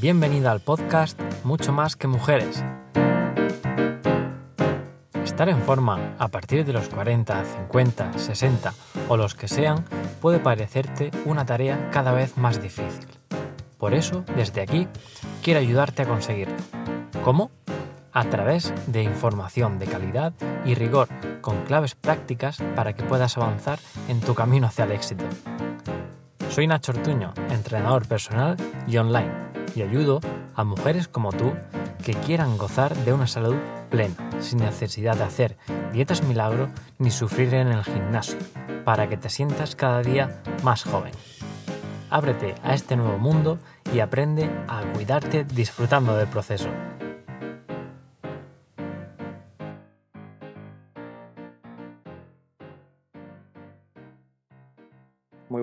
Bienvenida al podcast Mucho más que mujeres. Estar en forma a partir de los 40, 50, 60 o los que sean puede parecerte una tarea cada vez más difícil. Por eso, desde aquí, quiero ayudarte a conseguirlo. ¿Cómo? A través de información de calidad y rigor con claves prácticas para que puedas avanzar en tu camino hacia el éxito. Soy Nacho Ortuño, entrenador personal y online, y ayudo a mujeres como tú que quieran gozar de una salud plena, sin necesidad de hacer dietas milagro ni sufrir en el gimnasio, para que te sientas cada día más joven. Ábrete a este nuevo mundo y aprende a cuidarte disfrutando del proceso.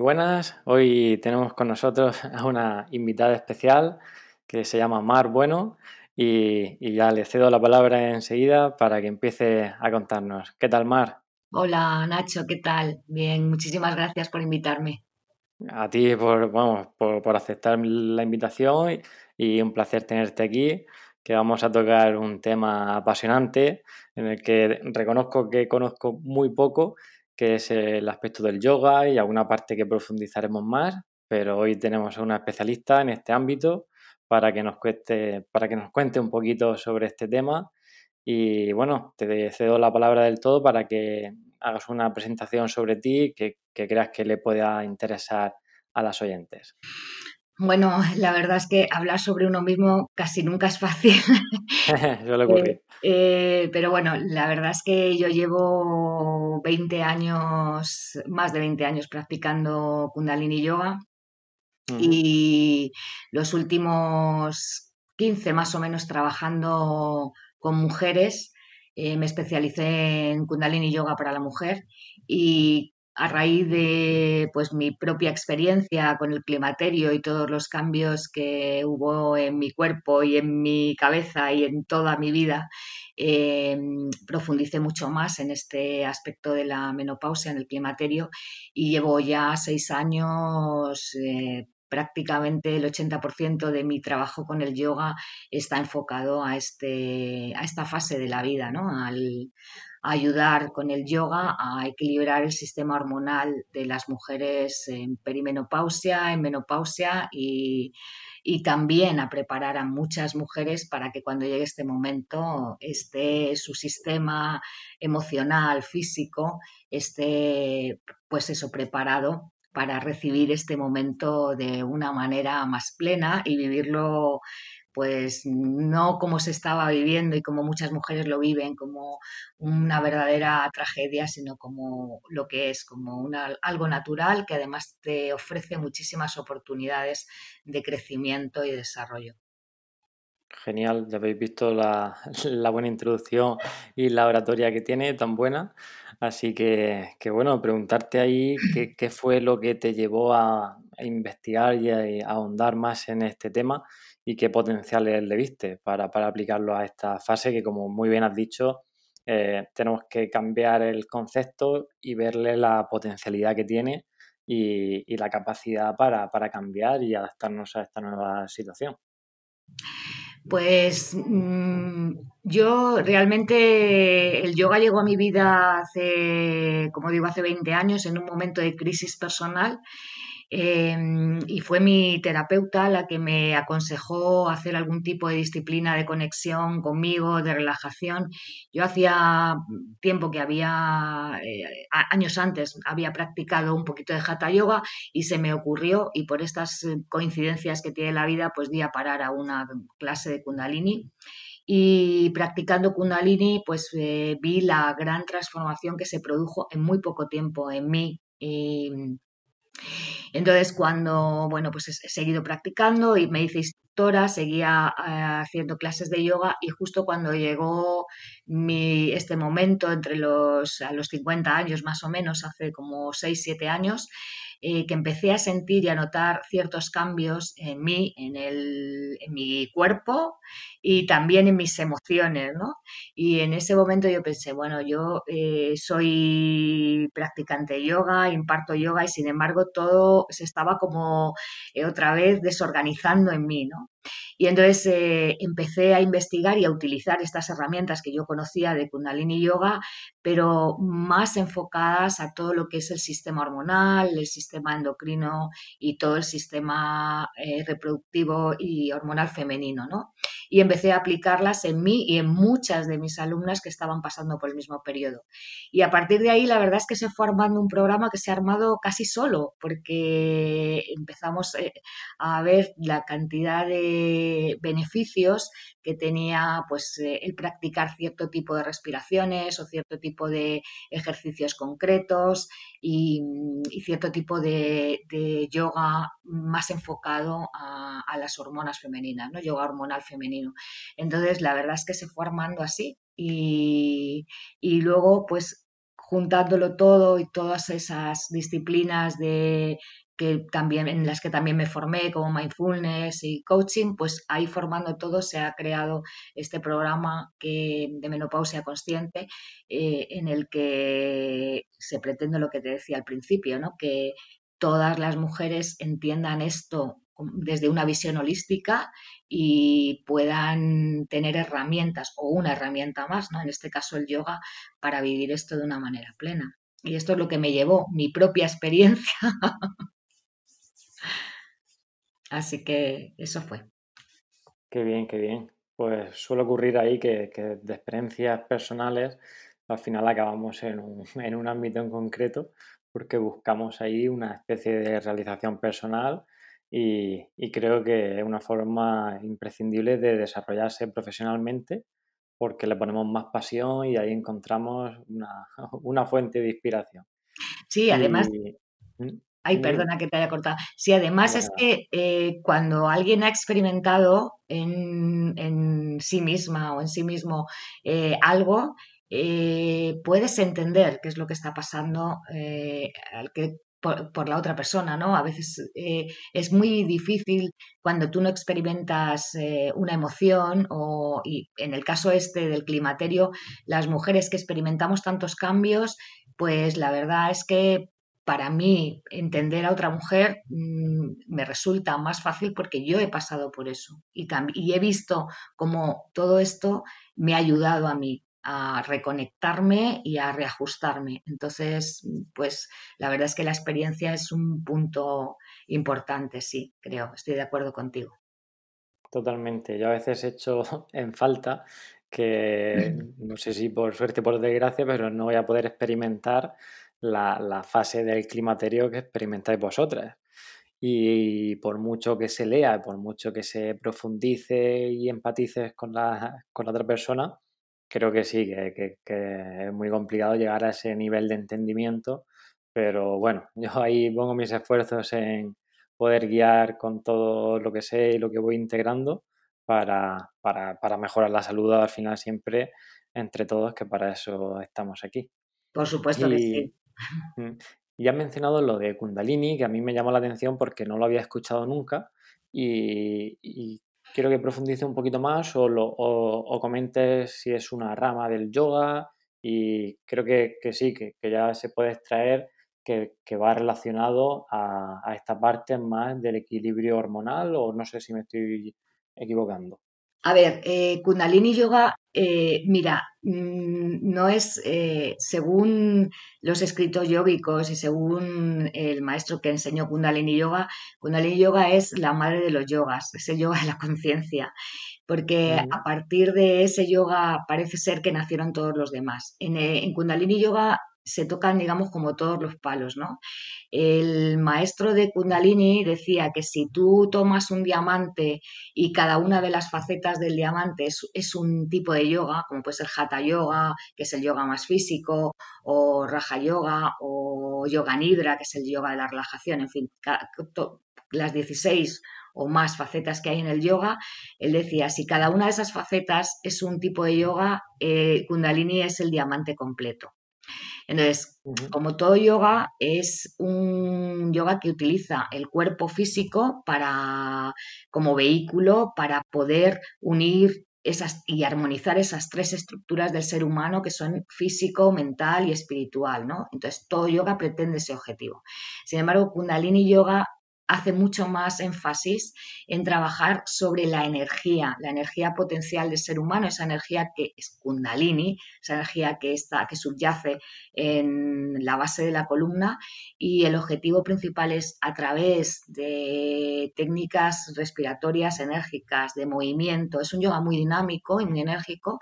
Buenas, hoy tenemos con nosotros a una invitada especial que se llama Mar Bueno y, ya le cedo la palabra enseguida para que empiece a contarnos. ¿Qué tal, Mar? Hola, Nacho, ¿qué tal? Bien, muchísimas gracias por invitarme. A ti por, vamos, por, aceptar la invitación y, un placer tenerte aquí, que vamos a tocar un tema apasionante en el que reconozco que conozco muy poco, que es el aspecto del yoga y alguna parte que profundizaremos más, pero hoy tenemos a una especialista en este ámbito para que nos cueste, para que nos cuente un poquito sobre este tema. Y bueno, te cedo la palabra del todo para que hagas una presentación sobre ti que, creas que le pueda interesar a las oyentes. Bueno, la verdad es que hablar sobre uno mismo casi nunca es fácil. Eh, eh, pero bueno, la verdad es que yo llevo 20 años, más de 20 años practicando Kundalini Yoga y los últimos 15 más o menos trabajando con mujeres. Eh, me especialicé en Kundalini Yoga para la mujer y a raíz de pues mi propia experiencia con el climaterio y todos los cambios que hubo en mi cuerpo y en mi cabeza y en toda mi vida, eh, profundicé mucho más en este aspecto de la menopausia, en el climaterio, y llevo ya seis años eh, prácticamente el 80% de mi trabajo con el yoga está enfocado a, este, a esta fase de la vida, ¿no? Al ayudar con el yoga a equilibrar el sistema hormonal de las mujeres en perimenopausia, en menopausia y, y también a preparar a muchas mujeres para que cuando llegue este momento esté su sistema emocional, físico, esté pues eso preparado para recibir este momento de una manera más plena y vivirlo pues no como se estaba viviendo y como muchas mujeres lo viven, como una verdadera tragedia, sino como lo que es, como algo natural que además te ofrece muchísimas oportunidades de crecimiento y desarrollo. Genial, ya habéis visto la buena introducción y la oratoria que tiene, tan buena. Así que, bueno, preguntarte ahí qué, fue lo que te llevó a, investigar y a, ahondar más en este tema y qué potenciales le viste para, aplicarlo a esta fase que, como muy bien has dicho, eh, tenemos que cambiar el concepto y verle la potencialidad que tiene y, la capacidad para cambiar y adaptarnos a esta nueva situación. Pues mm, yo realmente el yoga llegó a mi vida hace, como digo, hace 20 años en un momento de crisis personal Em, y fue mi terapeuta la que me aconsejó hacer algún tipo de disciplina de conexión conmigo, de relajación. Yo hacía tiempo que había, eh, años antes, había practicado un poquito de hatha yoga y se me ocurrió, y por estas eh, coincidencias que tiene la vida, pues di a parar a una clase de kundalini y practicando Kundalini, pues eh, vi la gran transformación que se produjo en muy poco tiempo en mí. Entonces, cuando, bueno, pues he seguido practicando y me hice instructora, seguía eh, haciendo clases de yoga y justo cuando llegó mi, este momento, entre los, a los 50 años más o menos, hace como 6, 7 años, eh, que empecé a sentir y a notar ciertos cambios en mí, en, el, en mi cuerpo y también en mis emociones, ¿no? Y en ese momento yo pensé, bueno, yo eh, soy practicante de yoga, imparto yoga y sin embargo todo se estaba como eh, otra vez desorganizando en mí, ¿no? Y entonces eh, empecé a investigar y a utilizar estas herramientas que yo conocía de Kundalini Yoga, pero más enfocadas a todo lo que es el sistema hormonal, el sistema endocrino y todo el sistema eh, reproductivo y hormonal femenino, ¿no? Y empecé a aplicarlas en mí y en muchas de mis alumnas que estaban pasando por el mismo periodo. Y a partir de ahí, la verdad es que se fue armando un programa que se ha armado casi solo, porque empezamos eh, a ver la cantidad de beneficios que tenía pues eh, el practicar cierto tipo de respiraciones o cierto tipo de ejercicios concretos y, cierto tipo de, yoga más enfocado a, las hormonas femeninas, ¿no? Yoga hormonal femenino. Entonces, la verdad es que se fue armando así y, y luego, pues juntándolo todo y todas esas disciplinas de que también, en las que también me formé, como mindfulness y coaching, pues ahí formando todo se ha creado este programa que, de menopausia consciente eh, en el que se pretende lo que te decía al principio, ¿no? que todas las mujeres entiendan esto desde una visión holística y puedan tener herramientas o una herramienta más, ¿no? en este caso el yoga, para vivir esto de una manera plena. Y esto es lo que me llevó, mi propia experiencia Así que eso fue. Qué bien, qué bien. Pues suele ocurrir ahí que, de experiencias personales al final acabamos en un, en un ámbito en concreto porque buscamos ahí una especie de realización personal y, creo que es una forma imprescindible de desarrollarse profesionalmente porque le ponemos más pasión y ahí encontramos una, fuente de inspiración. Sí, además, ¿Mm? Ay, perdona que te haya cortado. Sí, además es que eh, cuando alguien ha experimentado en, sí misma o en sí mismo eh, algo, eh, puedes entender qué es lo que está pasando por, la otra persona, ¿no? A veces es muy difícil cuando tú no experimentas una emoción o, y en el caso este del climaterio, las mujeres que experimentamos tantos cambios, pues la verdad es que para mí entender a otra mujer mm, me resulta más fácil porque yo he pasado por eso y, y he visto cómo todo esto me ha ayudado a mí a reconectarme y a reajustarme. Entonces, pues la verdad es que la experiencia es un punto importante, sí, creo, estoy de acuerdo contigo. Totalmente. Yo a veces he hecho en falta que, no sé si por suerte o por desgracia, pero no voy a poder experimentar la, fase del climaterio que experimentáis vosotras. Y por mucho que se lea, por mucho que se profundice y empatices con la, con otra persona, creo que sí, que, es muy complicado llegar a ese nivel de entendimiento. Pero bueno, yo ahí pongo mis esfuerzos en poder guiar con todo lo que sé y lo que voy integrando para, para mejorar la salud al final siempre entre todos, que para eso estamos aquí. Por supuesto que sí. Y has mencionado lo de Kundalini, que a mí me llamó la atención porque no lo había escuchado nunca y, quiero que profundice un poquito más o, o, comentes si es una rama del yoga y creo que, sí, que, ya se puede extraer que, va relacionado a esta parte más del equilibrio hormonal o no sé si me estoy equivocando. A ver, eh, Kundalini Yoga, eh, mira, mm, no es, eh, según los escritos yógicos y según el maestro que enseñó Kundalini Yoga, Kundalini Yoga es la madre de los yogas, es el yoga de la conciencia, porque a partir de ese yoga parece ser que nacieron todos los demás. En, en Kundalini Yoga se tocan, digamos, como todos los palos, ¿no? El maestro de Kundalini decía que si tú tomas un diamante y cada una de las facetas del diamante es, un tipo de yoga, como puede ser Hatha Yoga, que es el yoga más físico, o Raja Yoga, o Yoga Nidra, que es el yoga de la relajación, en fin, las 16 o más facetas que hay en el yoga, él decía, si cada una de esas facetas es un tipo de yoga, eh, Kundalini es el diamante completo. Entonces, como todo yoga, es un yoga que utiliza el cuerpo físico para, como vehículo para poder unir esas, y armonizar esas tres estructuras del ser humano que son físico, mental y espiritual, ¿no? Entonces, todo yoga pretende ese objetivo. Sin embargo, Kundalini Yoga hace mucho más énfasis en trabajar sobre la energía, la energía potencial del ser humano, esa energía que es kundalini, esa energía que está, que subyace en la base de la columna y el objetivo principal es a través de técnicas respiratorias enérgicas, de movimiento, es un yoga muy dinámico y muy enérgico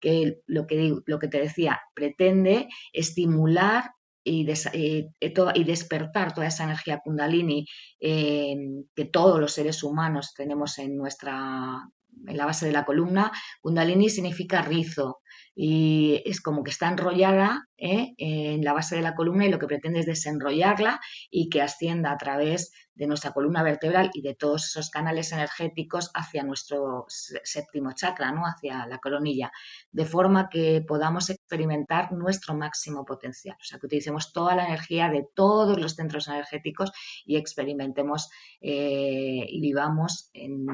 que lo que, lo que te decía, pretende estimular y, eh, y, despertar toda esa energía kundalini eh, que todos los seres humanos tenemos en nuestra en la base de la columna. Kundalini significa rizo, y es como que está enrollada ¿eh? en la base de la columna y lo que pretende es desenrollarla y que ascienda a través de nuestra columna vertebral y de todos esos canales energéticos hacia nuestro séptimo chakra, ¿no? hacia la coronilla, de forma que podamos experimentar nuestro máximo potencial. O sea, que utilicemos toda la energía de todos los centros energéticos y experimentemos eh, y vivamos en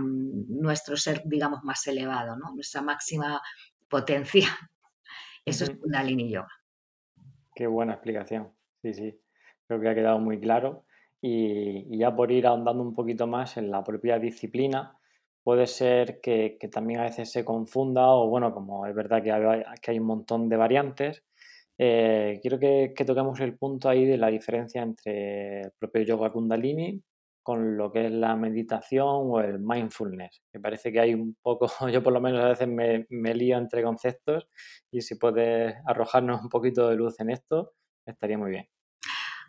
nuestro ser, digamos, más elevado, ¿no? nuestra máxima potencia. Eso es Kundalini Yoga. Qué buena explicación. Sí, sí. Creo que ha quedado muy claro. Y, ya por ir ahondando un poquito más en la propia disciplina, puede ser que, también a veces se confunda, o bueno, como es verdad que hay, un montón de variantes, eh, quiero que, que, toquemos el punto ahí de la diferencia entre el propio yoga kundalini con lo que es la meditación o el mindfulness, que parece que hay un poco, yo por lo menos a veces me, me lío entre conceptos y si puedes arrojarnos un poquito de luz en esto, estaría muy bien.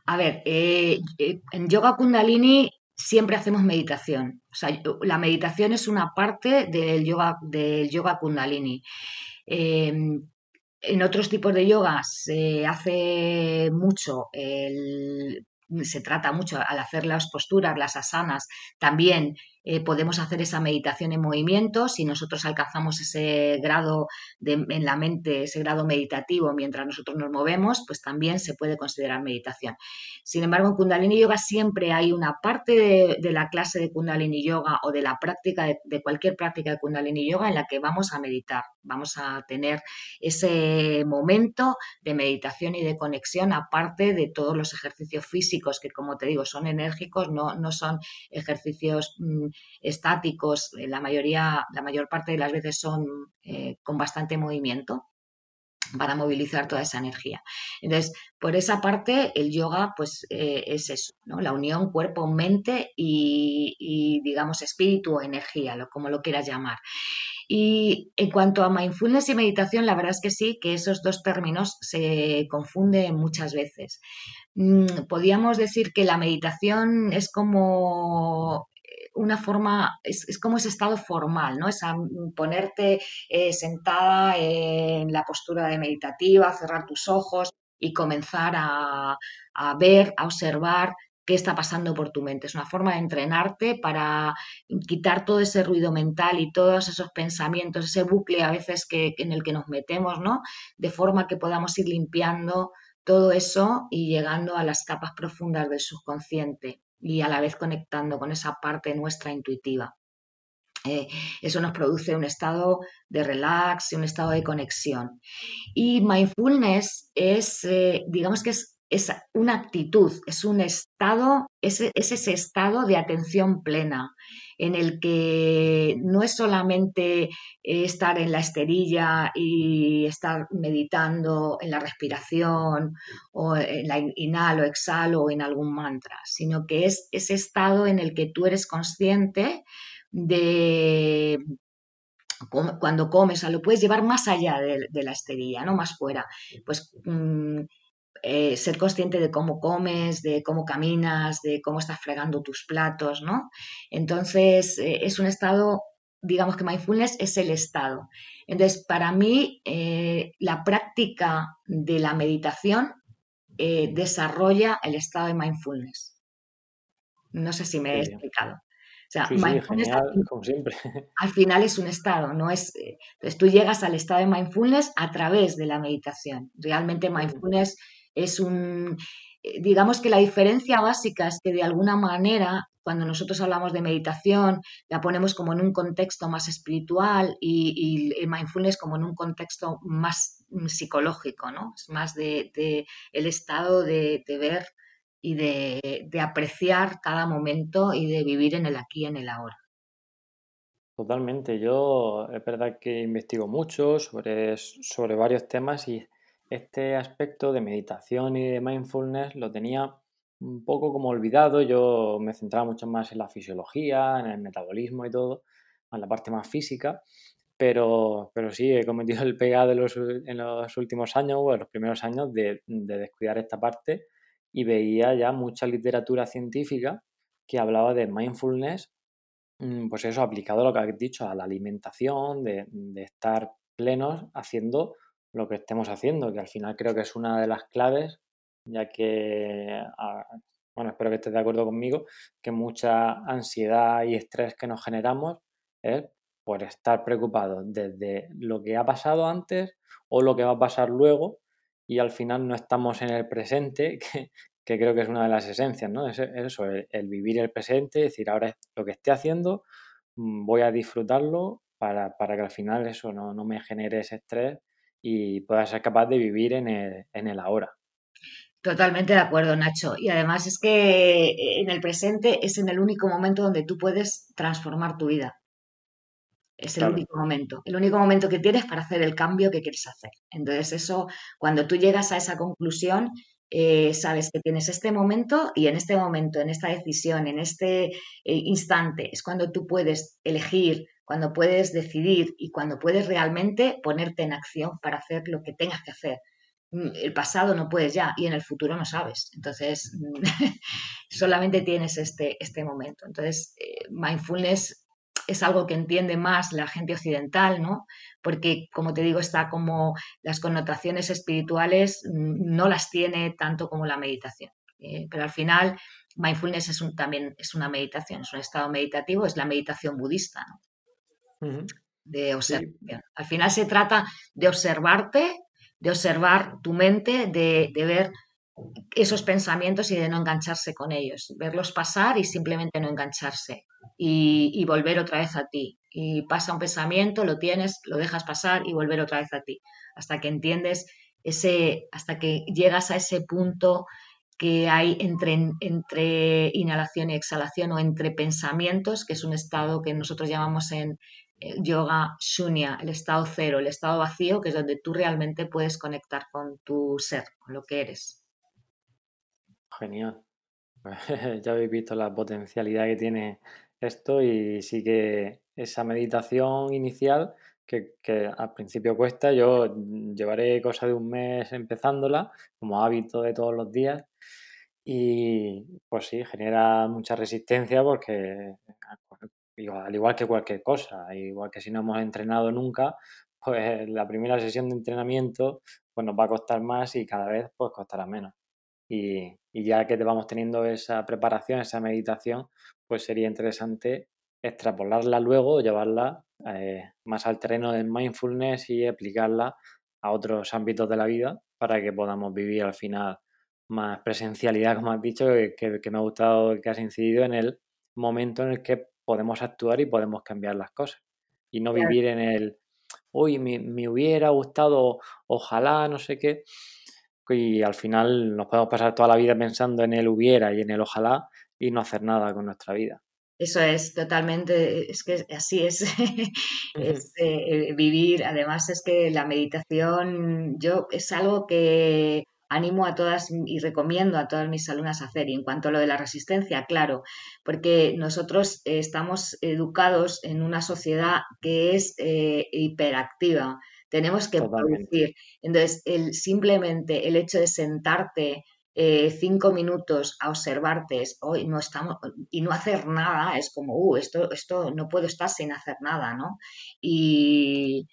A ver, eh, eh, en yoga kundalini siempre hacemos meditación. O sea, la meditación es una parte del yoga, del yoga kundalini. Em, en otros tipos de yoga se hace mucho el se trata mucho al hacer las posturas, las asanas, también eh, podemos hacer esa meditación en movimiento. Si nosotros alcanzamos ese grado en la mente, ese grado meditativo mientras nosotros nos movemos, pues también se puede considerar meditación. Sin embargo, en Kundalini Yoga siempre hay una parte de, la clase de Kundalini Yoga o de la práctica de, cualquier práctica de Kundalini Yoga en la que vamos a meditar. Vamos a tener ese momento de meditación y de conexión, aparte de todos los ejercicios físicos que, como te digo, son enérgicos, no, no son ejercicios mm, estáticos, eh, la mayoría, la mayor parte de las veces son eh, con bastante movimiento para movilizar toda esa energía. Entonces, por esa parte, el yoga, pues eh, es eso, ¿no? La unión cuerpo-mente y, digamos, espíritu o energía, lo, como lo quieras llamar. Y en cuanto a mindfulness y meditación, la verdad es que sí, que esos dos términos se confunden muchas veces. Mm, podríamos decir que la meditación es como una forma, es, como ese estado formal, ¿no? Es ponerte eh, sentada en la postura de meditativa, cerrar tus ojos y comenzar a, ver, a observar qué está pasando por tu mente. Es una forma de entrenarte para quitar todo ese ruido mental y todos esos pensamientos, ese bucle a veces que, en el que nos metemos, ¿no? De forma que podamos ir limpiando todo eso y llegando a las capas profundas del subconsciente y a la vez conectando con esa parte nuestra intuitiva. Eh, eso nos produce un estado de relax un estado de conexión. Y mindfulness es, eh, digamos que es, es, una actitud, es un estado, es, es ese estado de atención plena, en el que no es solamente eh, estar en la esterilla y estar meditando en la respiración o en la inhalo, exhalo o en algún mantra, sino que es ese estado en el que tú eres consciente de cuando comes, o lo puedes llevar más allá de, la esterilla, ¿no? Más fuera. Pues mm, eh, ser consciente de cómo comes, de cómo caminas, de cómo estás fregando tus platos, ¿no? Entonces, eh, es un estado, digamos que mindfulness es el estado. Entonces, para mí, eh, la práctica de la meditación desarrolla el estado de mindfulness. No sé si me he explicado. O sea, mindfulness como siempre. al final es un estado, no es. Entonces tú llegas al estado de mindfulness a través de la meditación. Realmente mindfulness es un, eh, digamos que la diferencia básica es que de alguna manera, cuando nosotros hablamos de meditación, la ponemos como en un contexto más espiritual y, y mindfulness como en un contexto más mm, psicológico, ¿no? Es más de, el estado de, ver y de, apreciar cada momento y de vivir en el aquí y en el ahora. Totalmente. Yo es verdad que investigo mucho sobre, sobre varios temas y este aspecto de meditación y de mindfulness lo tenía un poco como olvidado. Yo me centraba mucho más en la fisiología, en el metabolismo y todo, en la parte más física. Pero, pero sí, he cometido el pecado en los, en los últimos años o en los primeros años de, de descuidar esta parte y veía ya mucha literatura científica que hablaba de mindfulness, mm, pues eso, aplicado a lo que has dicho, a la alimentación, de, de estar plenos haciendo lo que estemos haciendo, que al final creo que es una de las claves, ya que, ah, bueno, espero que estés de acuerdo conmigo, que mucha ansiedad y estrés que nos generamos es por estar preocupados desde lo que ha pasado antes o lo que va a pasar luego y al final no estamos en el presente, que, creo que es una de las esencias, ¿no? Es, eso, el, vivir el presente, decir, ahora lo que esté haciendo, mm, voy a disfrutarlo para, para que al final eso no, no, me genere ese estrés y pueda ser capaz de vivir en el, en el ahora. Totalmente de acuerdo, Nacho. Y además es que eh, en el presente es en el único momento donde tú puedes transformar tu vida. Es el único momento, el único momento que tienes para hacer el cambio que quieres hacer. Entonces eso, cuando tú llegas a esa conclusión, eh, sabes que tienes este momento y en este momento, en esta decisión, en este eh, instante, es cuando tú puedes elegir, cuando puedes decidir y cuando puedes realmente ponerte en acción para hacer lo que tengas que hacer. Mm, el pasado no puedes ya y en el futuro no sabes. Entonces, solamente tienes este, este momento. Entonces, eh, mindfulness es algo que entiende más la gente occidental, ¿no? Porque, como te digo, está como las connotaciones espirituales mm, no las tiene tanto como la meditación. Eh, pero al final, mindfulness es un, también es una meditación, es un estado meditativo, es la meditación budista, ¿no? De observación. Al final se trata de observarte, de observar tu mente, de, de ver esos pensamientos y de no engancharse con ellos, verlos pasar y simplemente no engancharse y, volver otra vez a ti. Y pasa un pensamiento, lo tienes, lo dejas pasar y volver otra vez a ti, hasta que entiendes ese, hasta que llegas a ese punto que hay entre, entre inhalación y exhalación o entre pensamientos, que es un estado que nosotros llamamos en yoga shunya, el estado cero, el estado vacío, que es donde tú realmente puedes conectar con tu ser, con lo que eres. Genial. ya habéis visto la potencialidad que tiene esto y sí que esa meditación inicial que, al principio cuesta, yo llevaré cosa de un mes empezándola como hábito de todos los días y pues sí, genera mucha resistencia porque al igual que cualquier cosa, igual que si no hemos entrenado nunca, pues la primera sesión de entrenamiento pues nos va a costar más y cada vez pues costará menos. Y, ya que te vamos teniendo esa preparación, esa meditación, pues sería interesante extrapolarla luego, llevarla eh, más al terreno del mindfulness y aplicarla a otros ámbitos de la vida para que podamos vivir al final más presencialidad, como has dicho, que, me ha gustado que has incidido en el momento en el que podemos actuar y podemos cambiar las cosas. Y no vivir en el, uy, me hubiera gustado, ojalá, no sé qué, y al final nos podemos pasar toda la vida pensando en el hubiera y en el ojalá y no hacer nada con nuestra vida. Eso es totalmente, es que así es, es eh, vivir. Además es que la meditación, yo es algo que animo a todas y recomiendo a todas mis alumnas a hacer. Y en cuanto a lo de la resistencia, claro, porque nosotros estamos educados en una sociedad que es eh, hiperactiva tenemos que producir. Entonces, el, simplemente el hecho de sentarte eh, cinco minutos a observarte hoy no estamos, y no hacer nada es como, uh, esto, esto no puedo estar sin hacer nada, ¿no? Y,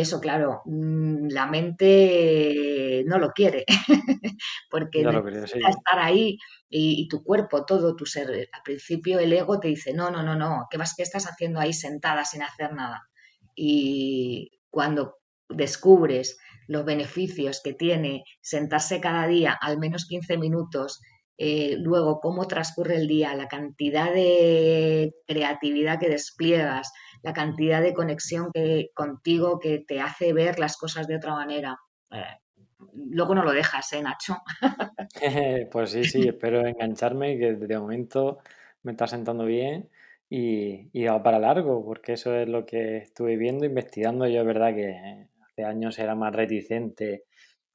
eso, claro, mm, la mente no lo quiere, porque no necesita estar ahí y, tu cuerpo, todo tu ser. Al principio el ego te dice, no, no, no, no, ¿qué vas que estás haciendo ahí sentada sin hacer nada? Y cuando descubres los beneficios que tiene sentarse cada día al menos 15 minutos, eh, luego cómo transcurre el día, la cantidad de creatividad que despliegas, la cantidad de conexión que contigo que te hace ver las cosas de otra manera. Eh, luego no lo dejas, ¿eh, Nacho? pues sí, sí, espero engancharme, que de momento me está sentando bien y, y va para largo, porque eso es lo que estuve viendo, investigando. Yo es verdad que hace años era más reticente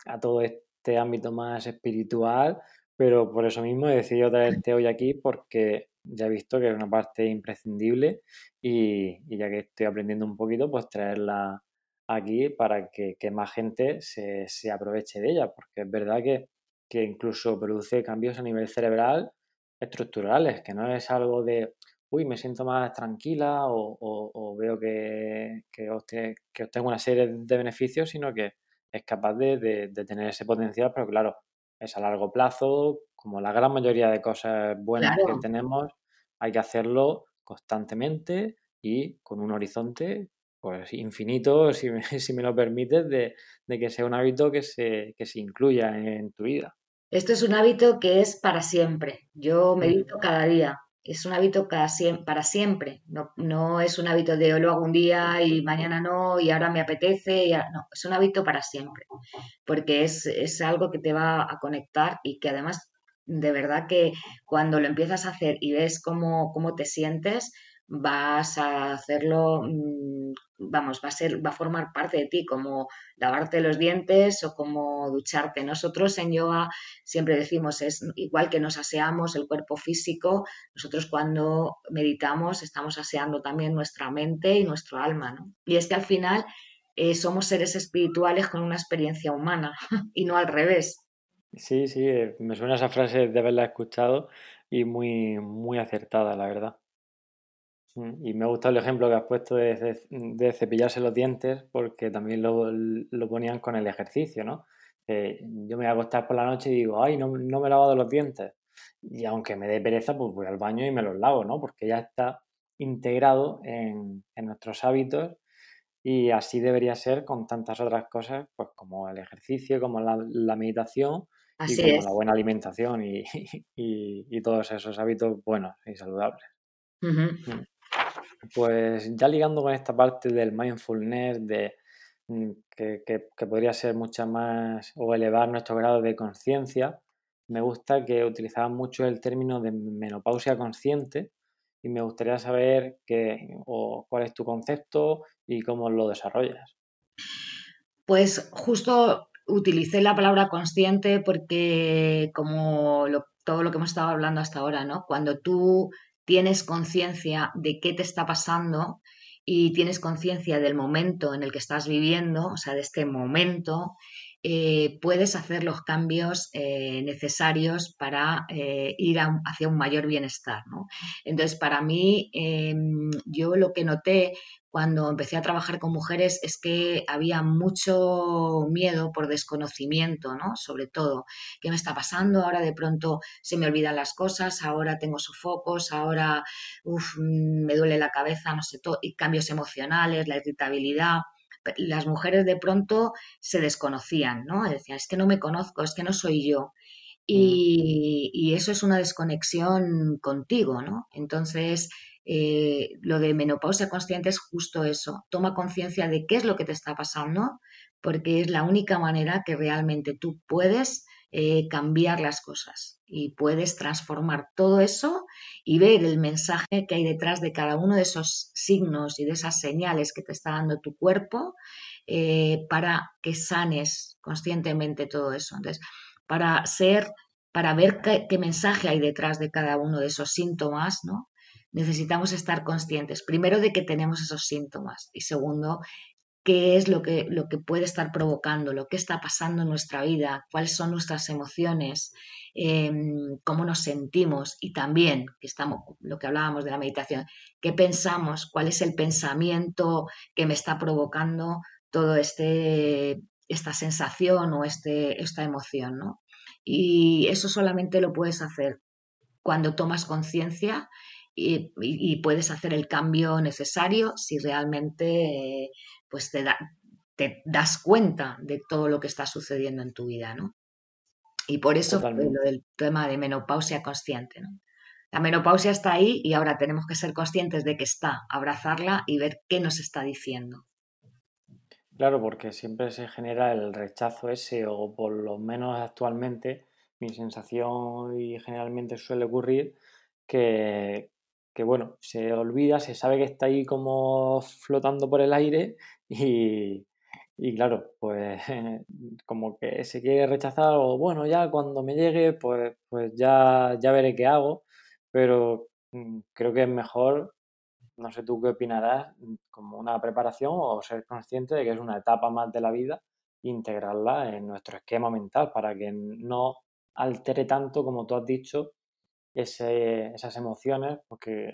a todo este ámbito más espiritual, pero por eso mismo he decidido traerte hoy aquí porque ya he visto que es una parte imprescindible y, ya que estoy aprendiendo un poquito, pues traerla aquí para que, más gente se, aproveche de ella, porque es verdad que, que incluso produce cambios a nivel cerebral estructurales, que no es algo de, uy, me siento más tranquila o, veo que, que, obtengo una serie de beneficios, sino que es capaz de, tener ese potencial, pero claro, es a largo plazo, como la gran mayoría de cosas buenas que tenemos, hay que hacerlo constantemente y con un horizonte pues infinito, si me, si me lo permites, de, que sea un hábito que se, que se incluya en tu vida. Esto es un hábito que es para siempre. Yo medito cada día es un hábito para siempre. No, no, es un hábito de hoy lo hago un día y mañana no y ahora me apetece. Y no, es un hábito para siempre. Porque es, es algo que te va a conectar y que además, de verdad que cuando lo empiezas a hacer y ves cómo, cómo te sientes, vas a hacerlo, mm, vamos, va a ser, va a formar parte de ti, como lavarte los dientes o como ducharte. Nosotros en yoga siempre decimos, es igual que nos aseamos el cuerpo físico, nosotros cuando meditamos estamos aseando también nuestra mente y nuestro alma, ¿no? Y es que al final eh, somos seres espirituales con una experiencia humana y no al revés. Sí, sí, eh, me suena esa frase de haberla escuchado y muy, muy acertada, la verdad. Mm, y me gusta el ejemplo que has puesto de, cepillarse los dientes, porque también lo, ponían con el ejercicio, ¿no? yo me voy a acostar por la noche y digo, ay, no, no me he lavado los dientes. Y aunque me dé pereza, pues voy al baño y me los lavo, ¿no? Porque ya está integrado en, nuestros hábitos y así debería ser con tantas otras cosas, pues como el ejercicio, como la, meditación y como la buena alimentación y, todos esos hábitos buenos y saludables. Pues ya ligando con esta parte del mindfulness, de mm, que, podría ser mucha más o elevar nuestro grado de conciencia, me gusta que utilizaban mucho el término de menopausia consciente y me gustaría saber qué, o cuál es tu concepto y cómo lo desarrollas. Pues justo utilicé la palabra consciente porque como todo lo que hemos estado hablando hasta ahora, ¿no? Cuando tú tienes conciencia de qué te está pasando y tienes conciencia del momento en el que estás viviendo, o sea, de este momento, eh, puedes hacer los cambios eh, necesarios para eh, ir hacia un mayor bienestar. Entonces, para mí, em, yo lo que noté cuando empecé a trabajar con mujeres es que había mucho miedo por desconocimiento, ¿no? Sobre todo, ¿qué me está pasando? Ahora de pronto se me olvidan las cosas, ahora tengo sofocos, ahora mm, me duele la cabeza, no sé, todo, y cambios emocionales, la irritabilidad. Las mujeres de pronto se desconocían, ¿no? Decían, es que no me conozco, es que no soy yo. Mm. Y, y eso es una desconexión contigo, ¿no? Entonces, eh, lo de menopausia consciente es justo eso. Toma conciencia de qué es lo que te está pasando, porque es la única manera que realmente tú puedes eh, cambiar las cosas y puedes transformar todo eso y ver el mensaje que hay detrás de cada uno de esos signos y de esas señales que te está dando tu cuerpo eh, para que sanes conscientemente todo eso. Entonces, para ser, para ver qué, qué mensaje hay detrás de cada uno de esos síntomas, ¿no? necesitamos estar conscientes, primero, de que tenemos esos síntomas y segundo, qué es lo que, lo que puede estar provocando, lo que está pasando en nuestra vida, cuáles son nuestras emociones, em, cómo nos sentimos y también, que estamos, lo que hablábamos de la meditación, qué pensamos, cuál es el pensamiento que me está provocando todo este esta sensación o este, esta emoción, ¿no? Y eso solamente lo puedes hacer cuando tomas conciencia y, puedes hacer el cambio necesario si realmente pues te, te das cuenta de todo lo que está sucediendo en tu vida, ¿no? Y por eso lo del tema de menopausia consciente, ¿no? La menopausia está ahí y ahora tenemos que ser conscientes de que está, abrazarla y ver qué nos está diciendo. Claro, porque siempre se genera el rechazo ese, o por lo menos actualmente, mi sensación y generalmente suele ocurrir que, que bueno, se olvida, se sabe que está ahí como flotando por el aire y, y claro, pues como que se quiere rechazar o bueno, ya cuando me llegue, pues, pues ya, ya veré qué hago, pero mm, creo que es mejor, no sé tú qué opinarás, mm, como una preparación o ser consciente de que es una etapa más de la vida, integrarla en nuestro esquema mental para que no altere tanto, como tú has dicho, esas emociones, porque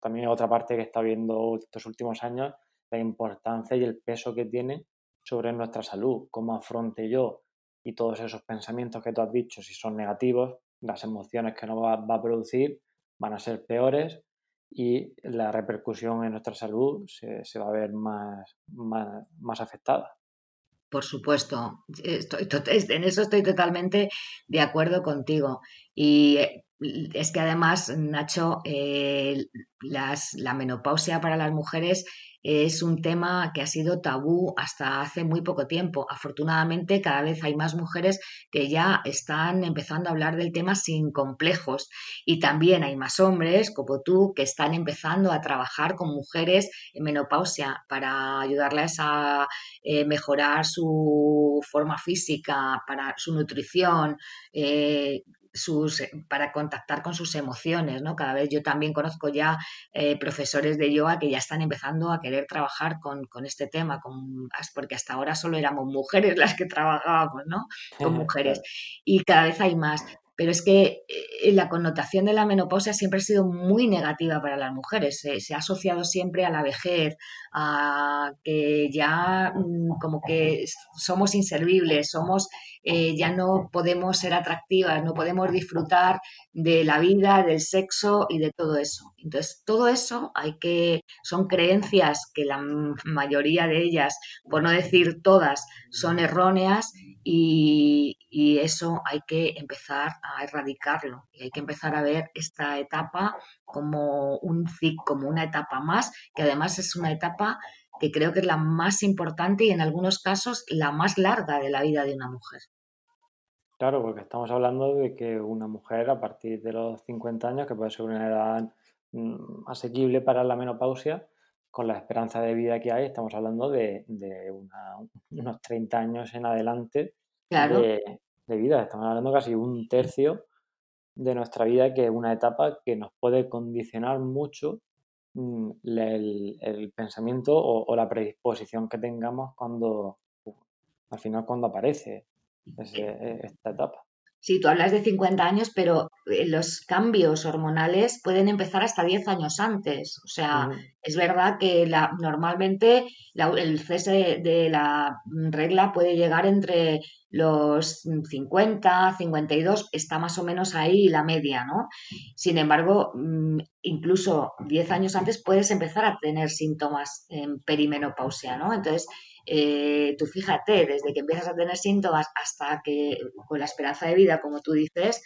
también otra parte que está viendo estos últimos años, la importancia y el peso que tiene sobre nuestra salud, cómo afronte yo y todos esos pensamientos que tú has dicho, si son negativos, las emociones que nos va, a producir van a ser peores y la repercusión en nuestra salud se, va a ver más, más, más afectada. Por supuesto, estoy, en eso estoy totalmente de acuerdo contigo. Y eh, es que además, Nacho, eh, la menopausia para las mujeres es un tema que ha sido tabú hasta hace muy poco tiempo. Afortunadamente, cada vez hay más mujeres que ya están empezando a hablar del tema sin complejos. Y también hay más hombres, como tú, que están empezando a trabajar con mujeres en menopausia para ayudarles a eh, mejorar su forma física, para su nutrición, eh, sus, eh, para contactar con sus emociones, ¿no? Cada vez yo también conozco ya eh, profesores de yoga que ya están empezando a querer trabajar con, este tema, con, porque hasta ahora solo éramos mujeres las que trabajábamos, ¿no? Con mujeres. Y cada vez hay más pero es que eh, la connotación de la menopausia siempre ha sido muy negativa para las mujeres. Se, ha asociado siempre a la vejez, a que ya mm, como que somos inservibles, somos, eh, ya no podemos ser atractivas, no podemos disfrutar de la vida, del sexo y de todo eso. Entonces, todo eso hay que, son creencias que la mayoría de ellas, por no decir todas, son erróneas y, eso hay que empezar a erradicarlo y hay que empezar a ver esta etapa como, un, como una etapa más, que además es una etapa que creo que es la más importante y en algunos casos la más larga de la vida de una mujer. Claro, porque estamos hablando de que una mujer a partir de los 50 años, que puede ser una edad mm, asequible para la menopausia, con la esperanza de vida que hay, estamos hablando de, unos 30 años en adelante de, vida. Estamos hablando casi un tercio de nuestra vida, que es una etapa que nos puede condicionar mucho mm, el, pensamiento o, la predisposición que tengamos cuando, al final, cuando aparece e, esta etapa. Sí, tú hablas de 50 años, pero eh, los cambios hormonales pueden empezar hasta 10 años antes. O sea, es verdad que la, normalmente el cese de la regla puede llegar entre los 50, 52, está más o menos ahí la media, ¿no? Sin embargo, mm, incluso 10 años antes puedes empezar a tener síntomas en perimenopausia, ¿no? Entonces, eh, tú fíjate, desde que empiezas a tener síntomas hasta que con la esperanza de vida, como tú dices,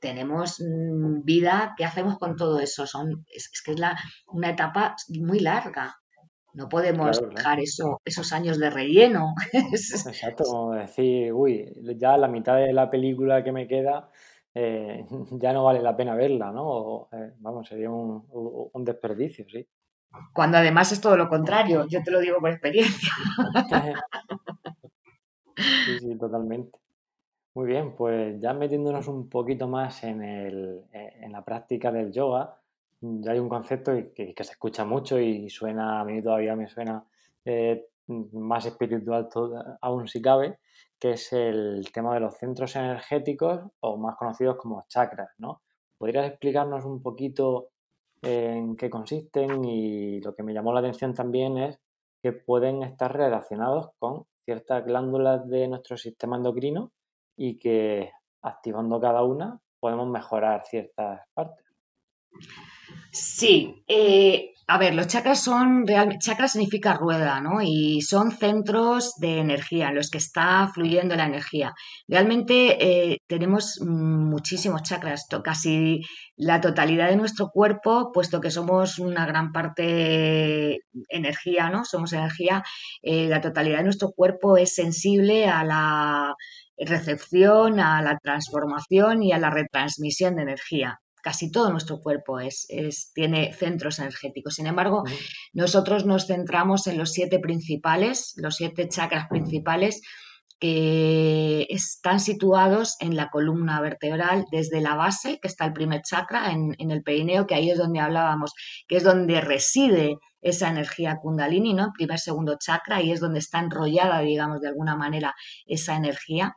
tenemos mm, vida, ¿qué hacemos con todo eso? Son, es, que es la, una etapa muy larga. No podemos dejar eso, esos años de relleno. Exacto, como decir, uy, ya la mitad de la película que me queda eh, ya no vale la pena verla, ¿no? Eh, vamos, sería un, un desperdicio, sí. Cuando además es todo lo contrario, yo te lo digo por experiencia. Sí, sí, totalmente. Muy bien, pues ya metiéndonos un poquito más en, el, eh, en la práctica del yoga, ya hay un concepto que, que, se escucha mucho y suena, a mí todavía me suena eh, más espiritual aún si cabe, que es el tema de los centros energéticos o más conocidos como chakras, ¿no? ¿Podrías explicarnos un poquito en qué consisten y lo que me llamó la atención también es que pueden estar relacionados con ciertas glándulas de nuestro sistema endocrino y que activando cada una podemos mejorar ciertas partes. Sí, eh, a ver, los chakras son realmente, chakra significa rueda, ¿no? Y son centros de energía en los que está fluyendo la energía. Realmente eh, tenemos muchísimos chakras, casi la totalidad de nuestro cuerpo, puesto que somos una gran parte energía, ¿no? Somos energía, eh, la totalidad de nuestro cuerpo es sensible a la recepción, a la transformación y a la retransmisión de energía casi todo nuestro cuerpo es, tiene centros energéticos. Sin embargo, nosotros nos centramos en los siete principales, los siete chakras principales que están situados en la columna vertebral desde la base, que está el primer chakra, en, en, el perineo, que ahí es donde hablábamos, que es donde reside esa energía kundalini, ¿no? Primer, segundo chakra, y es donde está enrollada, digamos, de alguna manera esa energía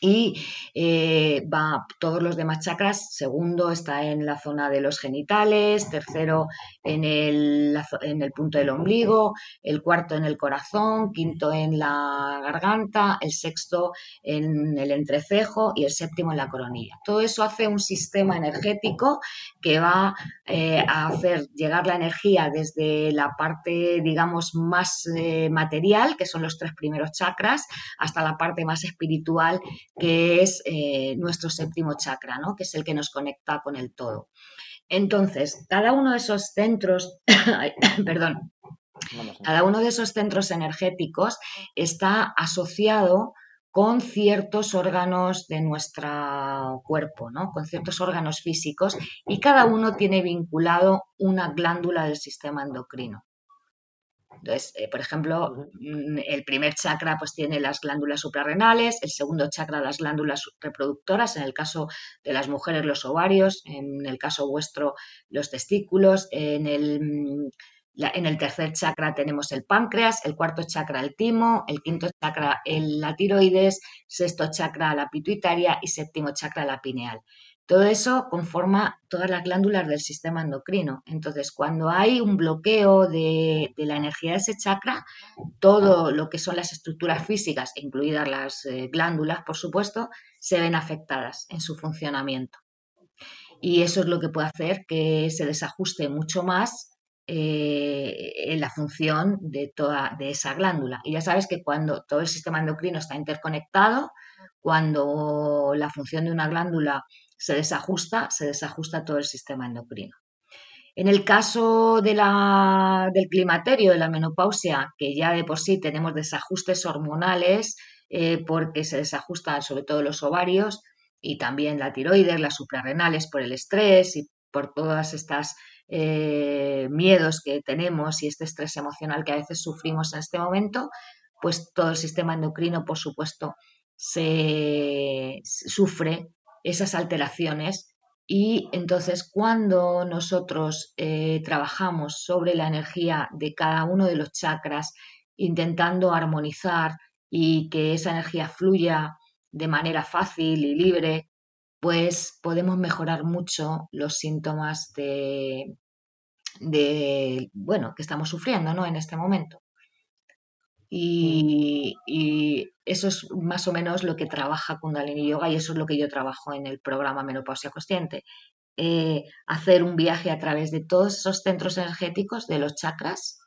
y eh, va todos los demás chakras. Segundo está en la zona de los genitales, tercero en el, en el punto del ombligo, el cuarto en el corazón, quinto en la garganta, el sexto en el entrecejo y el séptimo en la coronilla. Todo eso hace un sistema energético que va eh, a hacer llegar la energía desde la parte, digamos, más eh, material, que son los tres primeros chakras, hasta la parte más espiritual que es eh, nuestro séptimo chakra, ¿no? que es el que nos conecta con el todo. Entonces, cada uno de esos centros, perdón, cada uno de esos centros energéticos está asociado con ciertos órganos de nuestro cuerpo, ¿no? con ciertos órganos físicos, y cada uno tiene vinculado una glándula del sistema endocrino. Entonces, eh, por ejemplo, mm, el primer chakra pues tiene las glándulas suprarrenales, el segundo chakra las glándulas reproductoras, en el caso de las mujeres los ovarios, en el caso vuestro los testículos, en el, mm, en el tercer chakra tenemos el páncreas, el cuarto chakra el timo, el quinto chakra el, la tiroides, sexto chakra la pituitaria y séptimo chakra la pineal. Todo eso conforma todas las glándulas del sistema endocrino. Entonces, cuando hay un bloqueo de, la energía de ese chakra, todo lo que son las estructuras físicas, incluidas las eh, glándulas, por supuesto, se ven afectadas en su funcionamiento. Y eso es lo que puede hacer que se desajuste mucho más eh, en la función de toda de esa glándula. Y ya sabes que cuando todo el sistema endocrino está interconectado, cuando la función de una glándula se desajusta, se desajusta todo el sistema endocrino. En el caso de la, del climaterio, de la menopausia, que ya de por sí tenemos desajustes hormonales, eh, porque se desajustan sobre todo los ovarios y también la tiroides, las suprarrenales por el estrés y por todas estas eh, miedos que tenemos y este estrés emocional que a veces sufrimos en este momento, pues todo el sistema endocrino, por supuesto, se sufre esas alteraciones y entonces cuando nosotros eh, trabajamos sobre la energía de cada uno de los chakras, intentando armonizar y que esa energía fluya de manera fácil y libre, pues podemos mejorar mucho los síntomas de, de bueno, que estamos sufriendo ¿no? en este momento. Y, eso es más o menos lo que trabaja Kundalini Yoga y eso es lo que yo trabajo en el programa Menopausia Consciente. Eh, hacer un viaje a través de todos esos centros energéticos, de los chakras,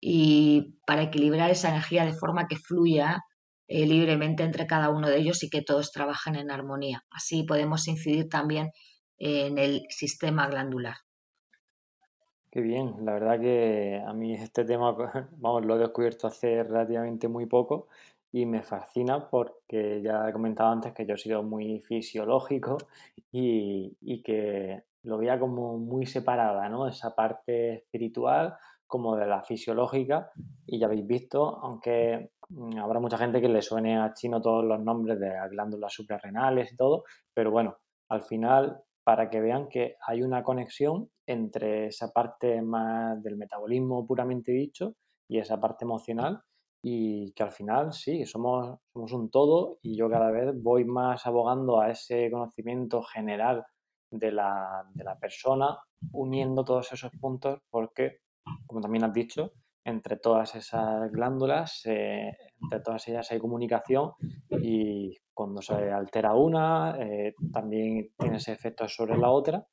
y para equilibrar esa energía de forma que fluya eh, libremente entre cada uno de ellos y que todos trabajen en armonía. Así podemos incidir también en el sistema glandular. Qué bien, la verdad que a mí este tema, vamos, lo he descubierto hace relativamente muy poco y me fascina porque ya he comentado antes que yo he sido muy fisiológico y, que lo veía como muy separada, ¿no? Esa parte espiritual como de la fisiológica y ya habéis visto, aunque mm, habrá mucha gente que le suene a chino todos los nombres de las glándulas suprarrenales y todo, pero bueno, al final para que vean que hay una conexión entre esa parte más del metabolismo puramente dicho y esa parte emocional y que al final sí, somos, somos un todo y yo cada vez voy más abogando a ese conocimiento general de la, de la persona, uniendo todos esos puntos porque, como también has dicho, entre todas esas glándulas, entre todas ellas hay comunicación y cuando se altera una, eh, también tiene ese efecto sobre la otra.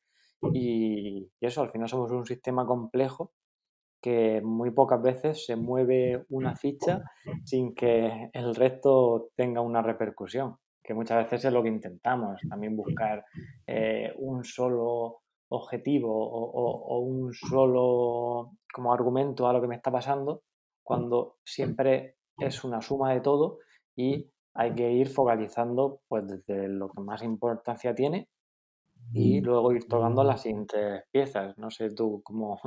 Y, eso, al final somos un sistema complejo que muy pocas veces se mueve una ficha sin que el resto tenga una repercusión, que muchas veces es lo que intentamos, también buscar eh, un solo objetivo o, un solo como argumento a lo que me está pasando, cuando siempre es una suma de todo y hay que ir focalizando pues desde lo que más importancia tiene y luego ir tocando las siguientes piezas. No sé tú cómo,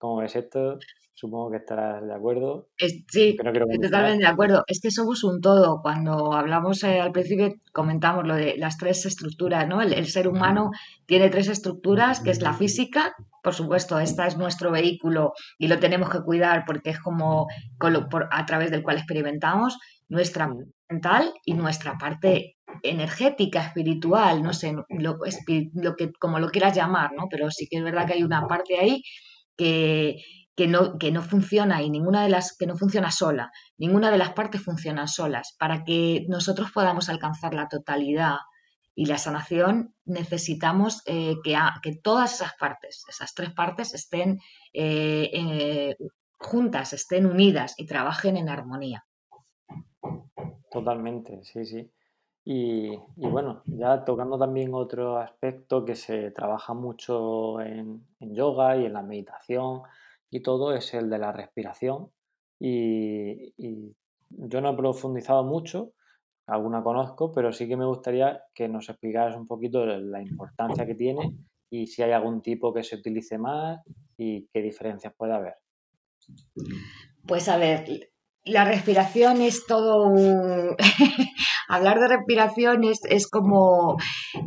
cómo ves esto, supongo que estarás de acuerdo. sí, estoy totalmente de acuerdo. Es que somos un todo. Cuando hablamos eh, al principio comentamos lo de las tres estructuras, ¿no? El, ser humano tiene tres estructuras, que es la física, por supuesto, esta es nuestro vehículo y lo tenemos que cuidar porque es como a través del cual experimentamos nuestra mental y nuestra parte energética, espiritual, no sé, lo, lo, que, como lo quieras llamar, ¿no? Pero sí que es verdad que hay una parte ahí que, no, que no funciona y ninguna de las que no funciona sola, ninguna de las partes funcionan solas. Para que nosotros podamos alcanzar la totalidad y la sanación, necesitamos eh, que, que, todas esas partes, esas tres partes, estén eh, eh, juntas, estén unidas y trabajen en armonía. Totalmente, sí, sí. Y, bueno, ya tocando también otro aspecto que se trabaja mucho en, yoga y en la meditación y todo es el de la respiración. Y, yo no he profundizado mucho, alguna conozco, pero sí que me gustaría que nos explicaras un poquito la importancia que tiene y si hay algún tipo que se utilice más y qué diferencias puede haber. Pues a ver, la respiración es todo un... Hablar de respiración es, como...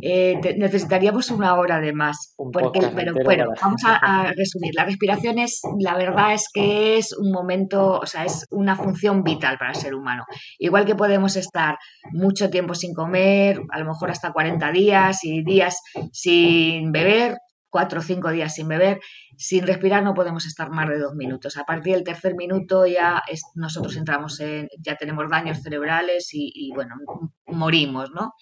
Eh, necesitaríamos una hora de más. Porque, pero bueno, vamos a, resumir. La respiración es, la verdad es que es un momento, o sea, es una función vital para el ser humano. Igual que podemos estar mucho tiempo sin comer, a lo mejor hasta 40 días y días sin beber, cuatro o cinco días sin beber, sin respirar no podemos estar más de dos minutos. A partir del tercer minuto ya nosotros entramos en, ya tenemos daños cerebrales y, bueno, morimos, ¿no?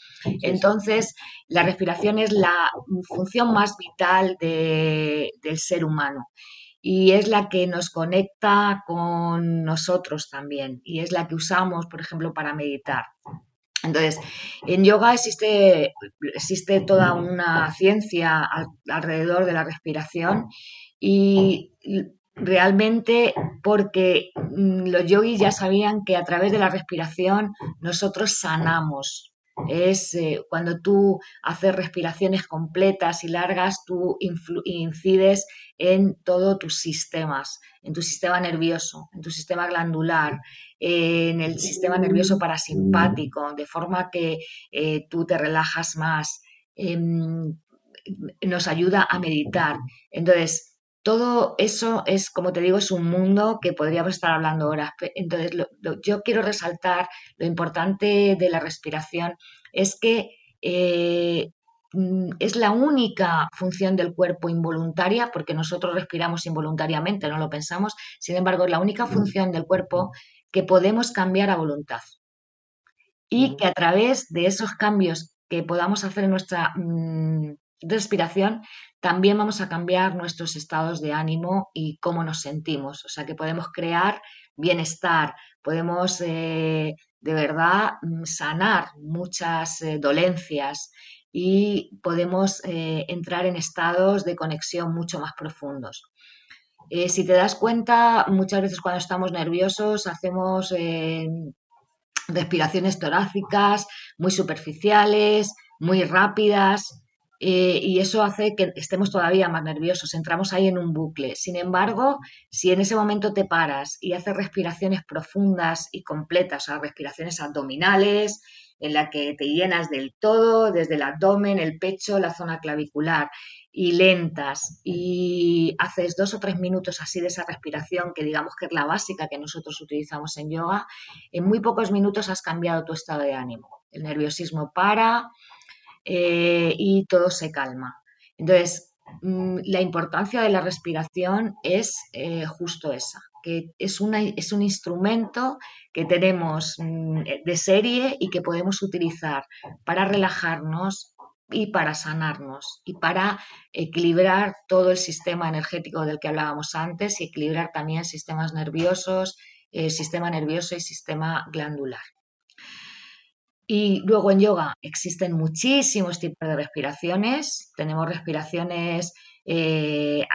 Entonces, la respiración es la función más vital del ser humano y es la que nos conecta con nosotros también y es la que usamos, por ejemplo, para meditar. Entonces, en yoga existe, existe toda una ciencia alrededor de la respiración y realmente porque mm, los yogis ya sabían que a través de la respiración nosotros sanamos es eh, cuando tú haces respiraciones completas y largas, tú incides en todos tus sistemas, en tu sistema nervioso, en tu sistema glandular, en el sistema nervioso parasimpático, de forma que eh, tú te relajas más, em, nos ayuda a meditar. Entonces, todo eso es, como te digo, es un mundo que podríamos estar hablando horas. Entonces, yo quiero resaltar lo importante de la respiración es que eh, mm, es la única función del cuerpo involuntaria, porque nosotros respiramos involuntariamente, no lo pensamos, sin embargo, es la única función del cuerpo que podemos cambiar a voluntad. Y que a través de esos cambios que podamos hacer en nuestra mm, respiración, también vamos a cambiar nuestros estados de ánimo y cómo nos sentimos. O sea que podemos crear bienestar, podemos eh, de verdad mm, sanar muchas eh, dolencias y podemos eh, entrar en estados de conexión mucho más profundos. si te das cuenta, muchas veces cuando estamos nerviosos hacemos respiraciones torácicas muy superficiales, muy rápidas, eh, y eso hace que estemos todavía más nerviosos, entramos ahí en un bucle. Sin embargo, si en ese momento te paras y haces respiraciones profundas y completas, o sea, respiraciones abdominales, en la que te llenas del todo, desde el abdomen, el pecho, la zona clavicular, y lentas, y haces dos o tres minutos así de esa respiración, que digamos que es la básica que nosotros utilizamos en yoga, en muy pocos minutos has cambiado tu estado de ánimo. El nerviosismo para, eh, y todo se calma. Entonces, mm, la importancia de la respiración es eh, justo esa, que es, es un instrumento que tenemos mm, de serie y que podemos utilizar para relajarnos, y para sanarnos y para equilibrar todo el sistema energético del que hablábamos antes y equilibrar también sistemas nerviosos, el sistema nervioso y sistema glandular. Y luego en yoga existen muchísimos tipos de respiraciones. Tenemos respiraciones eh,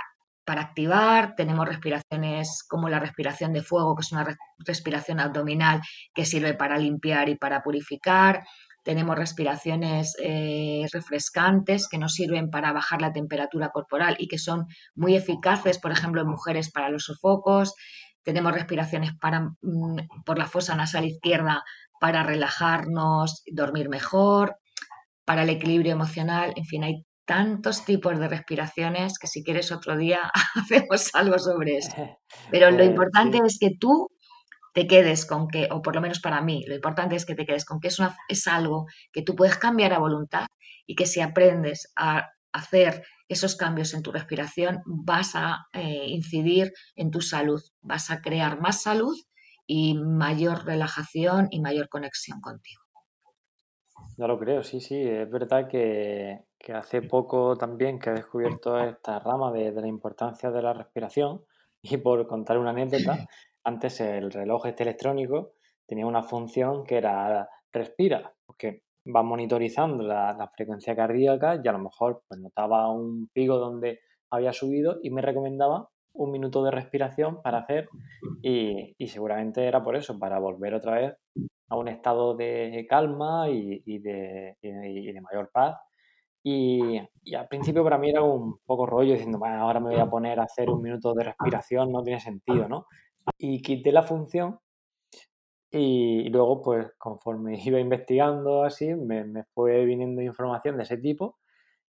para activar, tenemos respiraciones como la respiración de fuego, que es una respiración abdominal que sirve para limpiar y para purificar. Tenemos respiraciones eh, refrescantes que nos sirven para bajar la temperatura corporal y que son muy eficaces, por ejemplo, en mujeres para los sofocos. Tenemos respiraciones para, mm, por la fosa nasal izquierda para relajarnos, dormir mejor, para el equilibrio emocional. En fin, hay tantos tipos de respiraciones que si quieres otro día hacemos algo sobre eso. Pero lo pues importante es que tú te quedes con que, o por lo menos para mí, lo importante es que te quedes con que es, una, es algo que tú puedes cambiar a voluntad y que si aprendes a hacer esos cambios en tu respiración, vas a eh, incidir en tu salud, vas a crear más salud y mayor relajación y mayor conexión contigo. Ya lo creo, sí, sí, es verdad que, hace poco también que he descubierto esta rama de, de la importancia de la respiración y por contar una anécdota, antes el reloj este electrónico tenía una función que era respira, porque va monitorizando la, frecuencia cardíaca y a lo mejor pues, notaba un pico donde había subido y me recomendaba un minuto de respiración para hacer y, seguramente era por eso, para volver otra vez a un estado de calma y, de, de, mayor paz. Y, al principio para mí era un poco rollo diciendo, bueno, ahora me voy a poner a hacer un minuto de respiración, no tiene sentido, ¿no? y quité la función y, luego, pues conforme iba investigando así, me, fue viniendo información de ese tipo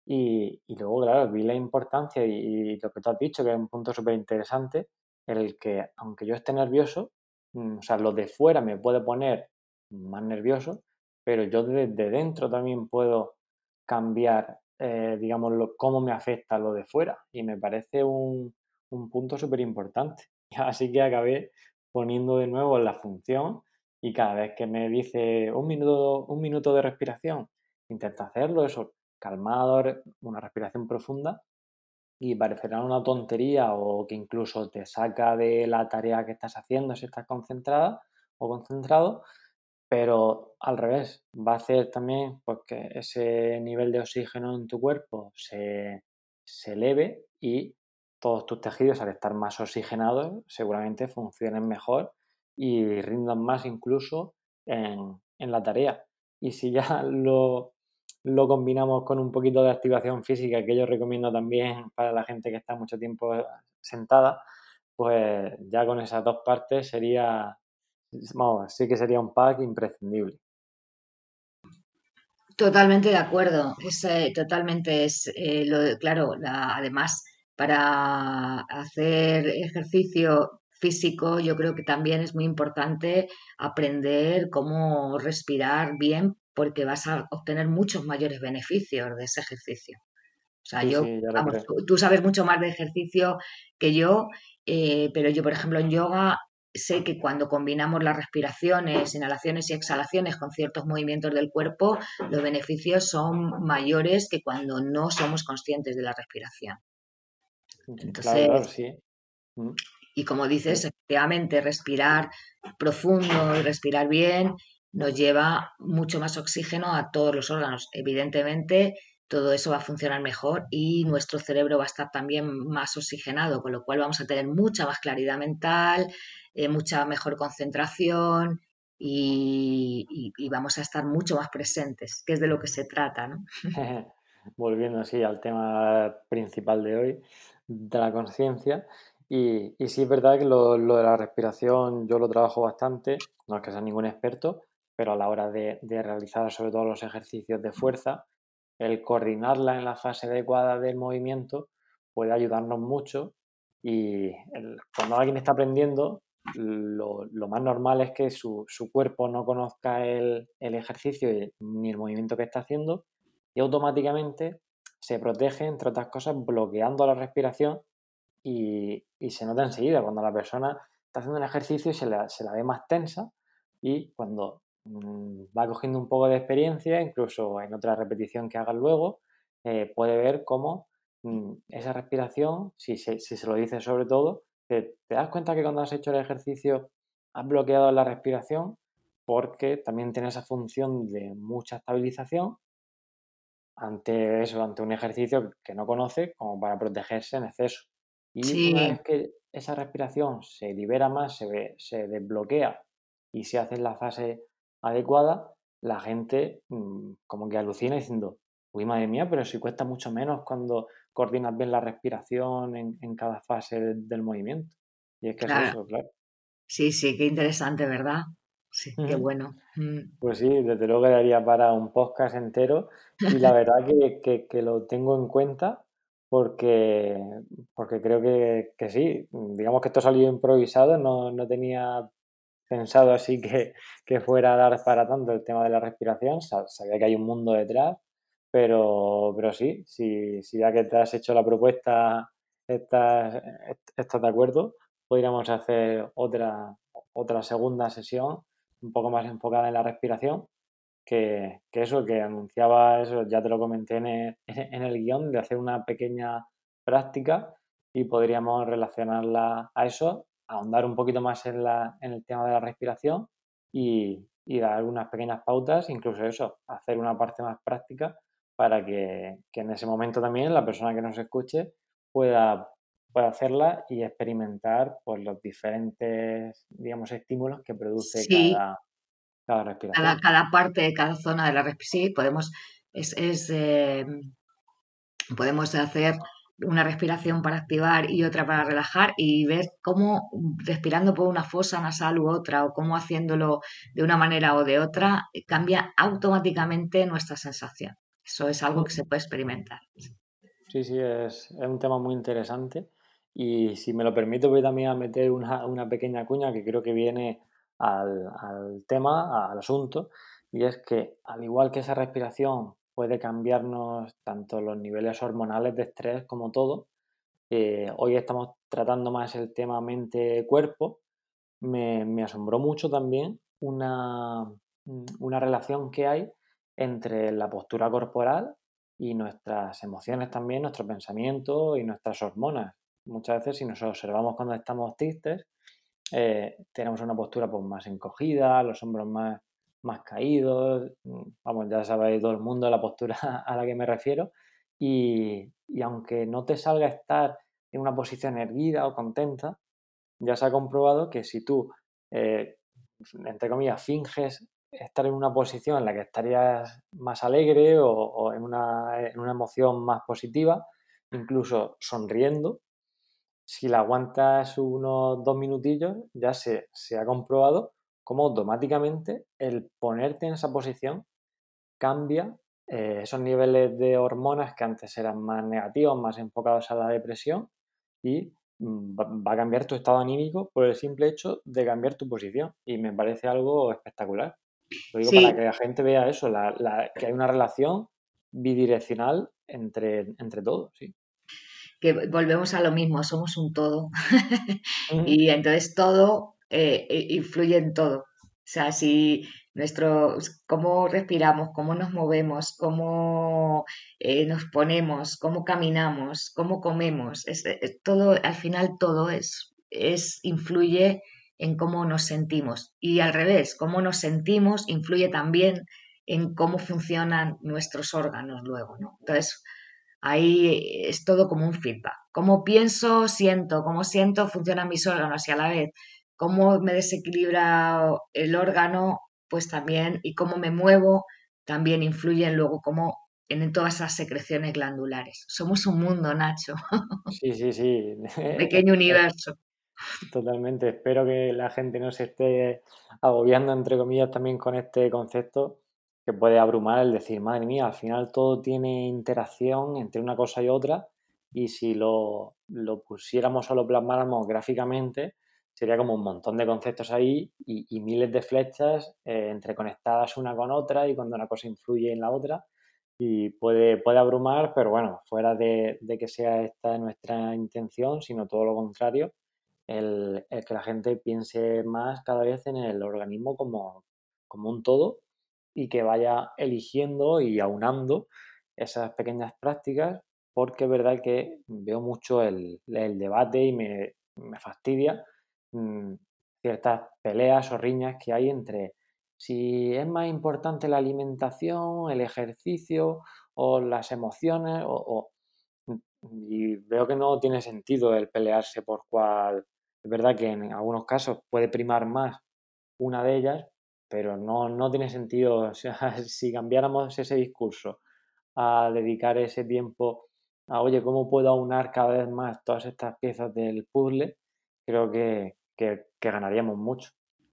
y, luego, claro, vi la importancia y, lo que tú has dicho, que es un punto súper interesante, el que aunque yo esté nervioso, mm, o sea, lo de fuera me puede poner más nervioso, pero yo desde dentro también puedo cambiar, eh, digamos, cómo me afecta lo de fuera y me parece un, un punto súper importante. Así que acabé poniendo de nuevo la función y cada vez que me dice un minuto, un minuto de respiración, intenta hacerlo, eso, calmado, una respiración profunda y parecerá una tontería o que incluso te saca de la tarea que estás haciendo si estás concentrada o concentrado, pero al revés, va a hacer también pues, que ese nivel de oxígeno en tu cuerpo se, se eleve y todos tus tejidos, al estar más oxigenados, seguramente funcionen mejor y rindan más incluso en, la tarea. Y si ya lo, lo, combinamos con un poquito de activación física, que yo recomiendo también para la gente que está mucho tiempo sentada, pues ya con esas dos partes sería, sí que sería un pack imprescindible. Totalmente de acuerdo. Es, eh, totalmente es, eh, lo, claro, además para hacer ejercicio físico, yo creo que también es muy importante aprender cómo respirar bien porque vas a obtener muchos mayores beneficios de ese ejercicio. O sea, yo, vamos, tú, sabes mucho más de ejercicio que yo, eh, pero yo, por ejemplo, en yoga sé que cuando combinamos las respiraciones, inhalaciones y exhalaciones con ciertos movimientos del cuerpo, los beneficios son mayores que cuando no somos conscientes de la respiración. Entonces, mm. Y como dices, efectivamente, respirar profundo y respirar bien nos lleva mucho más oxígeno a todos los órganos. Evidentemente, todo eso va a funcionar mejor y nuestro cerebro va a estar también más oxigenado, con lo cual vamos a tener mucha más claridad mental, eh, mucha mejor concentración y, vamos a estar mucho más presentes, que es de lo que se trata. ¿no? Volviendo así al tema principal de hoy, de la conciencia. Y, sí es verdad que lo, de la respiración yo lo trabajo bastante, no es que sea ningún experto, pero a la hora de, realizar sobre todo los ejercicios de fuerza, el coordinarla en la fase adecuada del movimiento puede ayudarnos mucho y cuando alguien está aprendiendo, lo, más normal es que su, cuerpo no conozca el, ejercicio ni el movimiento que está haciendo y automáticamente se protege, entre otras cosas, bloqueando la respiración y, se nota enseguida cuando la persona está haciendo un ejercicio y se la, ve más tensa y cuando va cogiendo un poco de experiencia, incluso en otra repetición que hagas luego, eh, puede ver cómo mm, esa respiración, si se, si se lo dice sobre todo, te, te, das cuenta que cuando has hecho el ejercicio has bloqueado la respiración porque también tiene esa función de mucha estabilización ante eso, ante un ejercicio que no conoce como para protegerse en exceso. Y una vez que esa respiración se libera más, se, se desbloquea y se hace en la fase adecuada, la gente mm, como que alucina diciendo, uy, madre mía, pero si cuesta mucho menos cuando coordinas bien la respiración en, cada fase del, movimiento. Y es que es eso, claro. Sí, sí, qué interesante, ¿verdad? Sí, qué bueno. Mm. Pues sí, desde luego quedaría para un podcast entero y la verdad que, que, lo tengo en cuenta porque, porque creo que, que, sí, digamos que esto salió improvisado, no, no tenía pensado así que, que, fuera a dar para tanto el tema de la respiración, sabía que hay un mundo detrás, pero, pero sí, si, si ya que te has hecho la propuesta, estás, estás de acuerdo, podríamos hacer otra, otra segunda sesión un poco más enfocada en la respiración, que, eso que anunciaba, eso ya te lo comenté en en el guion, de hacer una pequeña práctica y podríamos relacionarla a eso, ahondar un poquito más en, la, en el tema de la respiración y, y, dar algunas pequeñas pautas, incluso eso, hacer una parte más práctica para que, que, en ese momento también la persona que nos escuche pueda, pueda hacerla y experimentar pues, los diferentes, digamos, estímulos que produce cada, cada, respiración. Cada, parte, cada zona de la respiración, sí, podemos, es, es eh, podemos hacer una respiración para activar y otra para relajar y ver cómo respirando por una fosa nasal u otra o cómo haciéndolo de una manera o de otra cambia automáticamente nuestra sensación. Eso es algo que se puede experimentar. Sí, sí, es, es un tema muy interesante y si me lo permito, voy también a meter una, una pequeña cuña que creo que viene al, al, tema, al asunto, y es que al igual que esa respiración puede cambiarnos tanto los niveles hormonales de estrés como todo, eh, hoy estamos tratando más el tema mente-cuerpo, me, me, asombró mucho también una, una relación que hay entre la postura corporal y nuestras emociones también, nuestro pensamiento y nuestras hormonas. Muchas veces si nos observamos cuando estamos tristes, eh, tenemos una postura pues, más encogida, los hombros más, más caídos, mm, vamos, ya sabéis todo el mundo la postura a la que me refiero, y, aunque no te salga estar en una posición erguida o contenta, ya se ha comprobado que si tú, eh, entre comillas, finges estar en una posición en la que estarías más alegre o, o en, una, en, una, emoción más positiva, incluso sonriendo, si la aguantas unos dos minutillos, ya se, ha comprobado cómo automáticamente el ponerte en esa posición cambia eh, esos niveles de hormonas que antes eran más negativos, más enfocados a la depresión y mm, va a cambiar tu estado anímico por el simple hecho de cambiar tu posición y me parece algo espectacular. Lo digo para que la gente vea eso, que hay una relación bidireccional entre, entre todos, sí que volvemos a lo mismo, somos un todo. y entonces todo eh, eh, influye en todo. O sea, si nuestro, cómo respiramos, cómo nos movemos, cómo eh, nos ponemos, cómo caminamos, cómo comemos, es, todo, al final todo es, es, influye en cómo nos sentimos. Y al revés, cómo nos sentimos influye también en cómo funcionan nuestros órganos luego, ¿no? Entonces, Ahí es todo como un feedback. Cómo pienso, siento, cómo siento, funcionan mis órganos y a la vez cómo me desequilibra el órgano, pues también, y cómo me muevo, también influyen luego como en todas esas secreciones glandulares. Somos un mundo, Nacho. Sí, sí, sí. Pequeño universo. Totalmente. Espero que la gente no se esté agobiando, entre comillas, también con este concepto, que puede abrumar el decir, madre mía, al final todo tiene interacción entre una cosa y otra y si lo, lo pusiéramos o lo plasmáramos gráficamente, sería como un montón de conceptos ahí y, miles de flechas eh, entreconectadas una con otra y cuando una cosa influye en la otra y puede, puede abrumar, pero bueno, fuera de, de que sea esta nuestra intención, sino todo lo contrario, el, el, que la gente piense más cada vez en el organismo como, como un todo y que vaya eligiendo y aunando esas pequeñas prácticas porque es verdad que veo mucho el, debate y me, fastidia mm, ciertas peleas o riñas que hay entre si es más importante la alimentación, el ejercicio o las emociones o, y veo que no tiene sentido el pelearse por cuál. Es verdad que en algunos casos puede primar más una de ellas, pero no, no tiene sentido. O sea, si cambiáramos ese discurso a dedicar ese tiempo a, oye, ¿cómo puedo aunar cada vez más todas estas piezas del puzzle? Creo que, que, ganaríamos mucho.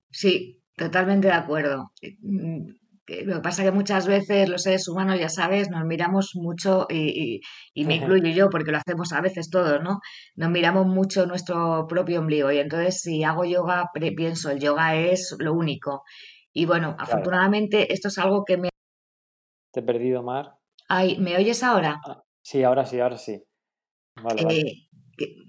Sí, totalmente de acuerdo. Mm, lo que pasa es que muchas veces los seres humanos, ya sabes, nos miramos mucho, y, me incluyo yo, porque lo hacemos a veces todos, ¿no? Nos miramos mucho nuestro propio ombligo. Y entonces, si hago yoga, pienso, el yoga es lo único. Y bueno, afortunadamente, esto es algo que me. Te he perdido, Mar. Ay, ¿me oyes ahora? Ah, sí, ahora sí, ahora sí. Eh,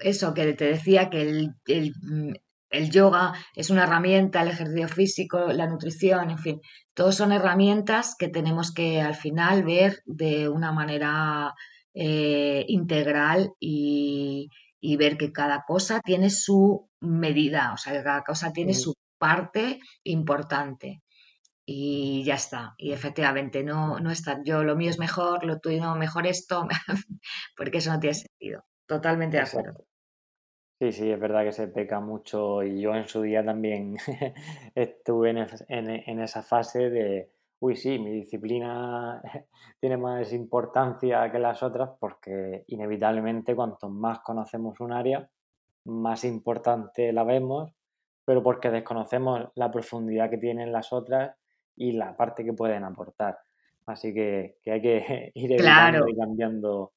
eso, que te decía que el, mm, el yoga es una herramienta, el ejercicio físico, la nutrición, en fin, todos son herramientas que tenemos que al final ver de una manera eh, integral y, ver que cada cosa tiene su medida, o sea, que cada cosa tiene su parte importante. Y ya está. Y efectivamente, no, no está. Yo lo mío es mejor, lo tuyo mejor esto, porque eso no tiene sentido. Totalmente de acuerdo. Sí, sí, es verdad que se peca mucho y yo en su día también estuve en, esa fase de, uy, sí, mi disciplina tiene más importancia que las otras porque inevitablemente cuanto más conocemos un área, más importante la vemos, pero porque desconocemos la profundidad que tienen las otras y la parte que pueden aportar. Así que, hay que ir evitando y cambiando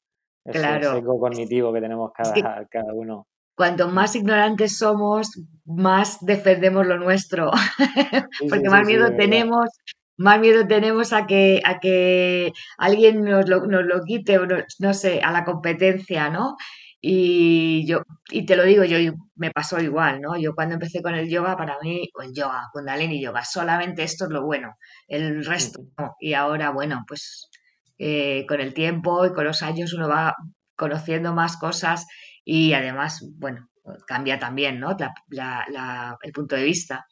ese claro. cognitivo que tenemos cada, cada uno. Cuanto más ignorantes somos, más defendemos lo nuestro, porque más miedo tenemos, más miedo tenemos a que, a que alguien nos lo, nos lo quite, o no, sé, a la competencia, ¿no? Y yo, y te lo digo, yo me pasó igual, ¿no? Yo cuando empecé con el yoga, para mí, o el yoga, Kundalini yoga, solamente esto es lo bueno, el resto no. Y ahora, bueno, pues eh, con el tiempo y con los años uno va conociendo más cosas y además, bueno, cambia también, ¿no? el punto de vista.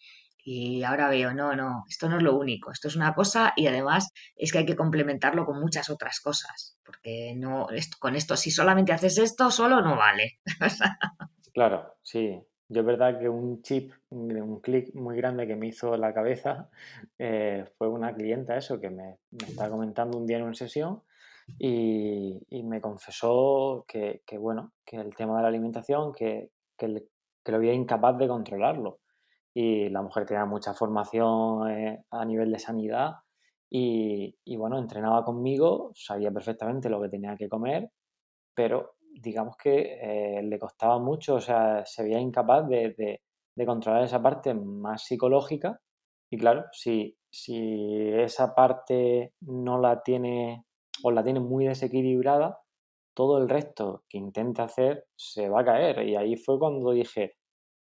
Y ahora veo, no, no, esto no es lo único, esto es una cosa y además es que hay que complementarlo con muchas otras cosas, porque no, con esto, si solamente haces esto, solo no vale. claro, sí. Yo es verdad que un chip, un clic muy grande que me hizo la cabeza eh, fue una clienta, eso, que me, me estaba comentando un día en una sesión y, me confesó que, bueno, que el tema de la alimentación, que, que, lo había incapaz de controlarlo. Y la mujer tenía mucha formación eh, a nivel de sanidad y, bueno, entrenaba conmigo, sabía perfectamente lo que tenía que comer, pero digamos que eh, le costaba mucho, o sea, se veía incapaz de, de, controlar esa parte más psicológica. Y claro, si, si esa parte no la tiene o la tiene muy desequilibrada, todo el resto que intente hacer se va a caer. Y ahí fue cuando dije,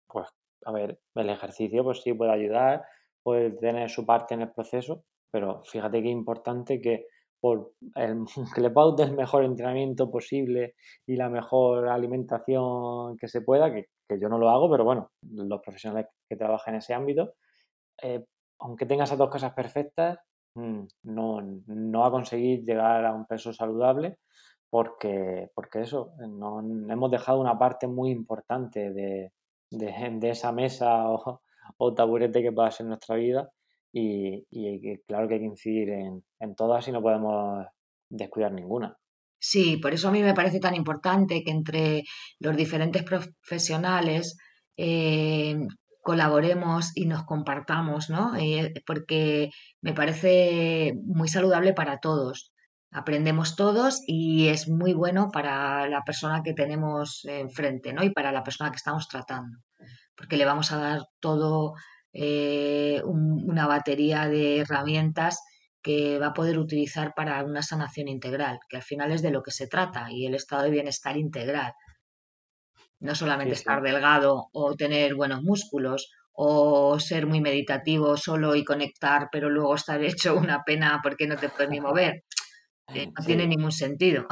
pues, a ver, el ejercicio pues sí puede ayudar, puede tener su parte en el proceso, pero fíjate qué importante que por el, que le paute el mejor entrenamiento posible y la mejor alimentación que se pueda, que, yo no lo hago, pero bueno, los profesionales que trabajan en ese ámbito, eh, aunque tenga esas dos cosas perfectas, no, no va a conseguir llegar a un peso saludable porque, porque eso, no, hemos dejado una parte muy importante de, de, esa mesa o, o, taburete que pueda ser nuestra vida y, y, claro que hay que incidir en, en todas y no podemos descuidar ninguna. Sí, por eso a mí me parece tan importante que entre los diferentes profesionales eh, colaboremos y nos compartamos, ¿no? Eh, porque me parece muy saludable para todos. Aprendemos todos y es muy bueno para la persona que tenemos enfrente, ¿no? Y para la persona que estamos tratando, porque le vamos a dar todo eh, una batería de herramientas que va a poder utilizar para una sanación integral, que al final es de lo que se trata, y el estado de bienestar integral. No solamente estar delgado o tener buenos músculos o ser muy meditativo solo y conectar, pero luego estar hecho una pena porque no te puedes ni mover. Eh, no tiene ningún sentido.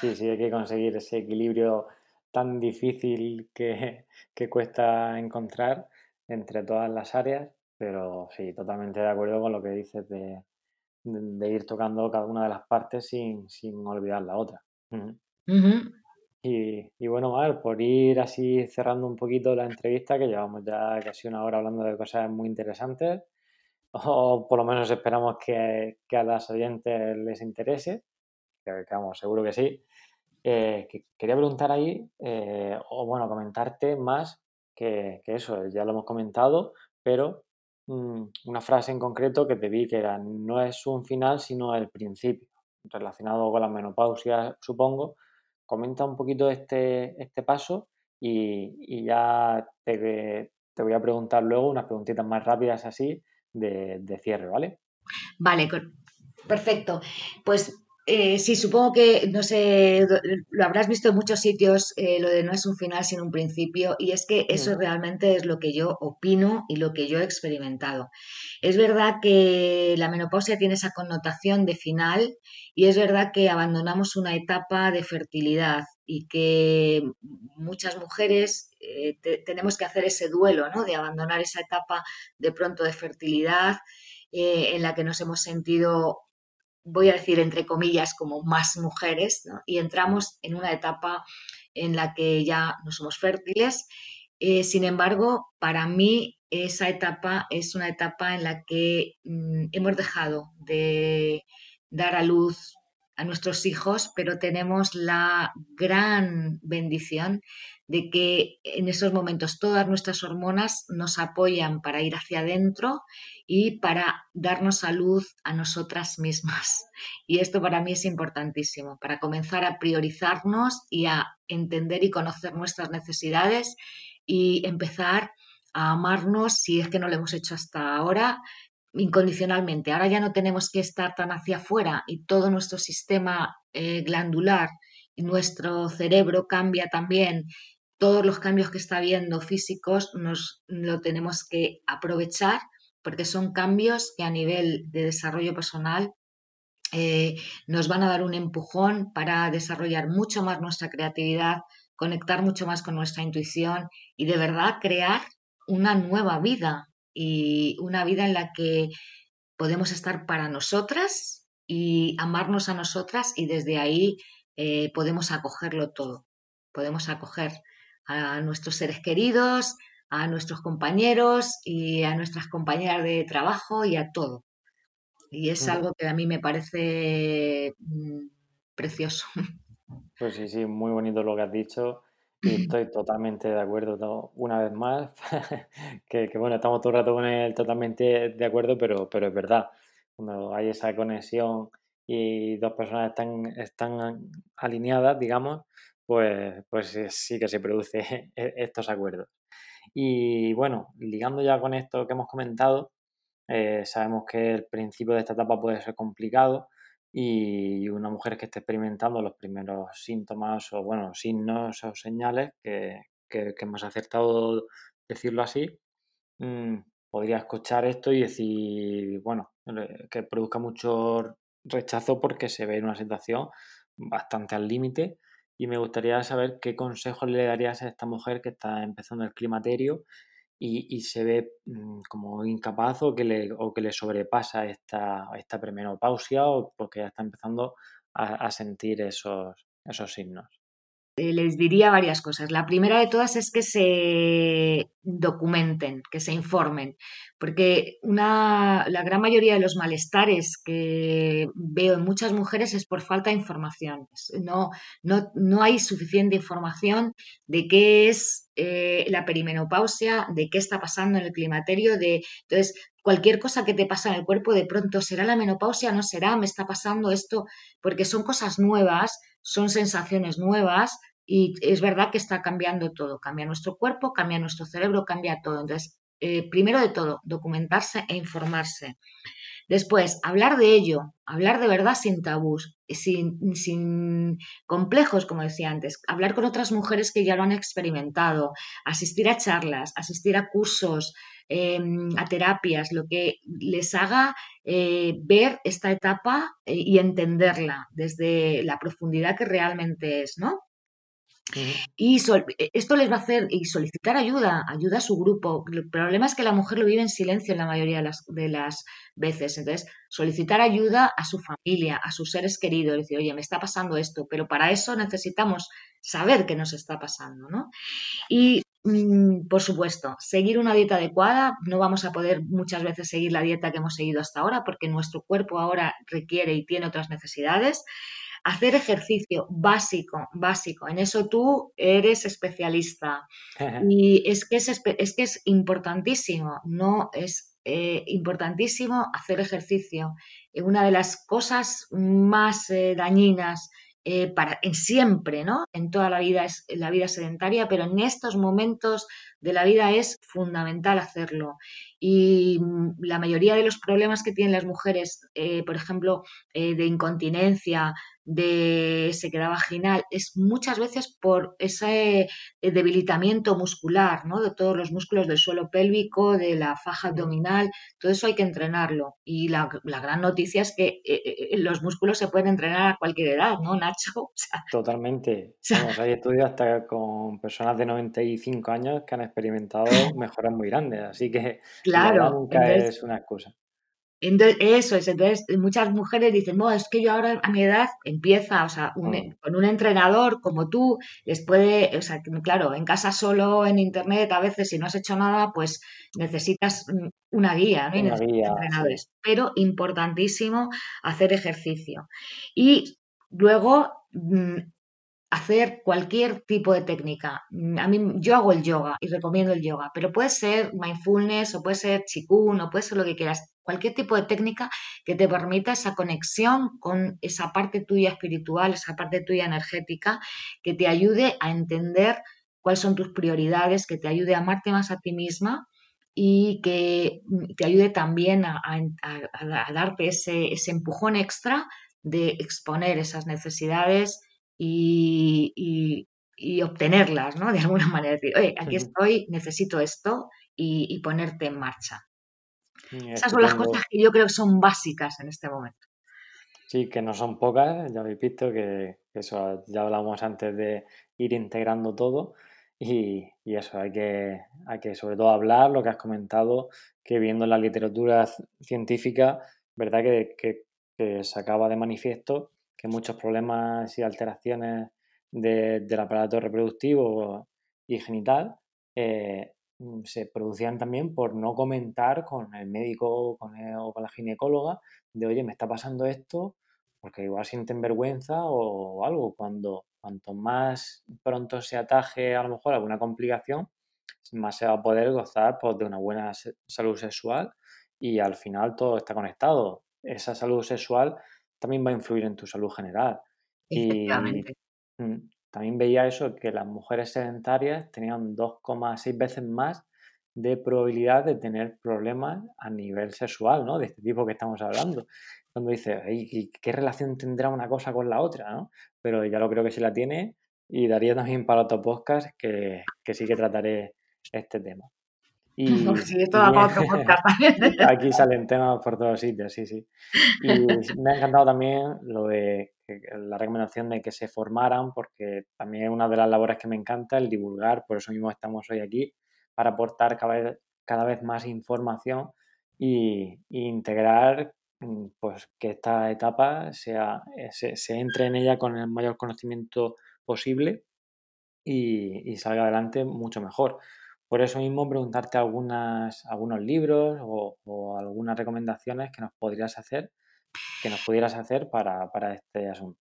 Sí, sí, hay que conseguir ese equilibrio tan difícil que, que cuesta encontrar entre todas las áreas, pero sí, totalmente de acuerdo con lo que dices de, de, ir tocando cada una de las partes sin, sin olvidar la otra. Y, y, bueno, Mar, por ir así cerrando un poquito la entrevista, que llevamos ya casi una hora hablando de cosas muy interesantes, o por lo menos esperamos que, que a las oyentes les interese, que, vamos, seguro que sí. Eh, quería preguntar ahí, eh, o bueno, comentarte más que, que, eso, ya lo hemos comentado, pero Mm, una frase en concreto que te vi que era no es un final sino el principio, relacionado con la menopausia, supongo. Comenta un poquito este, este paso y, ya te, voy a preguntar luego unas preguntitas más rápidas así de, de cierre, ¿vale? Vale, perfecto. Pues eh, sí, supongo que, no sé, lo habrás visto en muchos sitios, eh, lo de no es un final sino un principio, y es que eso mm. realmente es lo que yo opino y lo que yo he experimentado. Es verdad que la menopausia tiene esa connotación de final y es verdad que abandonamos una etapa de fertilidad y que muchas mujeres eh, tenemos que hacer ese duelo, ¿no? De abandonar esa etapa de pronto de fertilidad en la que nos hemos sentido voy a decir entre comillas, como más mujeres, y entramos en una etapa en la que ya no somos fértiles. Eh, sin embargo, para mí esa etapa es una etapa en la que mm, hemos dejado de dar a luz a nuestros hijos, pero tenemos la gran bendición de que en esos momentos todas nuestras hormonas nos apoyan para ir hacia adentro y para darnos salud a nosotras mismas. Y esto para mí es importantísimo, para comenzar a priorizarnos y a entender y conocer nuestras necesidades y empezar a amarnos si es que no lo hemos hecho hasta ahora incondicionalmente. Ahora ya no tenemos que estar tan hacia afuera y todo nuestro sistema eh, glandular nuestro cerebro cambia también todos los cambios que está habiendo físicos nos lo tenemos que aprovechar porque son cambios que a nivel de desarrollo personal eh, nos van a dar un empujón para desarrollar mucho más nuestra creatividad, conectar mucho más con nuestra intuición y de verdad crear una nueva vida y una vida en la que podemos estar para nosotras y amarnos a nosotras y desde ahí eh, podemos acogerlo todo. Podemos acoger a nuestros seres queridos, a nuestros compañeros y a nuestras compañeras de trabajo y a todo. Y es algo que a mí me parece mm, precioso. Pues sí, sí, muy bonito lo que has dicho y estoy totalmente de acuerdo una vez más, que, bueno, estamos todo el rato con él totalmente de acuerdo, pero, pero es verdad, cuando hay esa conexión y dos personas están, están alineadas, digamos, pues, pues sí que se produce e-, estos acuerdos. Y bueno, ligando ya con esto que hemos comentado, eh, sabemos que el principio de esta etapa puede ser complicado y una mujer que esté experimentando los primeros síntomas o bueno, signos o señales, que, que, más acertado decirlo así, mm, podría escuchar esto y decir, bueno, que produzca mucho rechazo porque se ve en una situación bastante al límite. Y me gustaría saber qué consejos le darías a esta mujer que está empezando el climaterio y, se ve mm, como incapaz o que le, o que le sobrepasa esta, esta premenopausia o porque ya está empezando a, a sentir esos, esos signos. Eh, les diría varias cosas. La primera de todas es que se documenten, que se informen, porque una, la gran mayoría de los malestares que veo en muchas mujeres es por falta de información. No, no, no hay suficiente información de qué es eh, la perimenopausia, de qué está pasando en el climaterio, de entonces cualquier cosa que te pasa en el cuerpo de pronto será la menopausia, no será, me está pasando esto, porque son cosas nuevas, son sensaciones nuevas y es verdad que está cambiando todo, cambia nuestro cuerpo, cambia nuestro cerebro, cambia todo. Entonces, eh, primero de todo, documentarse e informarse. Después, hablar de ello, hablar de verdad sin tabús, sin, sin, complejos, como decía antes, hablar con otras mujeres que ya lo han experimentado, asistir a charlas, asistir a cursos, em, a terapias, lo que les haga eh, ver esta etapa eh, y entenderla desde la profundidad que realmente es, ¿no? Y e, esto les va a hacer y solicitar ayuda, ayuda a su grupo. El problema es que la mujer lo vive en silencio en la mayoría de las, de las veces. Entonces, solicitar ayuda a su familia, a sus seres queridos, decir, oye, me está pasando esto, pero para eso necesitamos saber qué nos está pasando, ¿no? Y, mm, por supuesto, seguir una dieta adecuada, no vamos a poder muchas veces seguir la dieta que hemos seguido hasta ahora porque nuestro cuerpo ahora requiere y tiene otras necesidades. Hacer ejercicio básico, básico. En eso tú eres especialista. y es que es, es que es importantísimo, no es eh, importantísimo hacer ejercicio. Eh, una de las cosas más eh, dañinas para en siempre, ¿no? En toda la vida es la vida sedentaria, pero en estos momentos de la vida es fundamental hacerlo. Y mm, la mayoría de los problemas que tienen las mujeres, por ejemplo, de incontinencia, de sequedad vaginal es muchas veces por ese eh, debilitamiento muscular, ¿no? De todos los músculos del suelo pélvico, de la faja abdominal, todo eso hay que entrenarlo. Y la, gran noticia es que eh, eh, los músculos se pueden entrenar a cualquier edad, ¿no, Nacho? Totalmente. hay estudios hasta con personas de 95 años que han experimentado mejoras muy grandes, así que claro, nunca es una excusa. Entonces, eso es, entonces muchas mujeres dicen, no, es que yo ahora a mi edad empieza, o sea, mm. con un entrenador como tú, les puede, o sea, claro, en casa solo, en internet, a veces si no has hecho nada, pues necesitas una guía, ¿no? entrenadores. Pero importantísimo hacer ejercicio. Y luego mm, hacer cualquier tipo de técnica. A mí, yo hago el yoga y recomiendo el yoga, pero puede ser mindfulness o puede ser chikun o puede ser lo que quieras cualquier tipo de técnica que te permita esa conexión con esa parte tuya espiritual, esa parte tuya energética, que te ayude a entender cuáles son tus prioridades, que te ayude a amarte más a ti misma y que te ayude también a, darte ese, empujón extra de exponer esas necesidades y, obtenerlas, ¿no? De alguna manera, decir, oye, aquí estoy, necesito esto y ponerte en marcha. Mm, Esas son las cosas que yo creo que son básicas en este momento. Sí, que no son pocas, ya habéis visto que, eso ya hablamos antes de ir integrando todo y, eso, hay que, hay que sobre todo hablar, lo que has comentado, que viendo la literatura científica, verdad que, se acaba de manifiesto que muchos problemas y alteraciones del aparato reproductivo y genital eh, Mm, se producían también por no comentar con el médico o con la ginecóloga de, oye, me está pasando esto, porque igual sienten vergüenza o algo. Cuando cuanto más pronto se ataje a lo mejor alguna complicación, más se va a poder gozar pues, de una buena salud sexual y al final todo está conectado. Esa salud sexual también va a influir en tu salud general. Y, mm, también veía eso, que las mujeres sedentarias tenían 2,6 veces más de probabilidad de tener problemas a nivel sexual, ¿no? De este tipo que estamos hablando. Cuando dice, ¿qué relación tendrá una cosa con la otra, ¿no? Pero ya lo creo que sí la tiene y daría también para otro podcast que, que sí que trataré este tema. Y, sí, esto da para otro podcast Aquí salen temas por todos sitios, sí, sí. Y me ha encantado también lo de la recomendación de que se formaran, porque también es una de las labores que me encanta, el divulgar, por eso mismo estamos hoy aquí, para aportar cada vez, cada vez más información y, integrar mm, pues que esta etapa sea, eh, se, entre en ella con el mayor conocimiento posible y, salga adelante mucho mejor. Por eso mismo preguntarte algunas, algunos libros o, algunas recomendaciones que nos podrías hacer que nos pudieras hacer para, este asunto.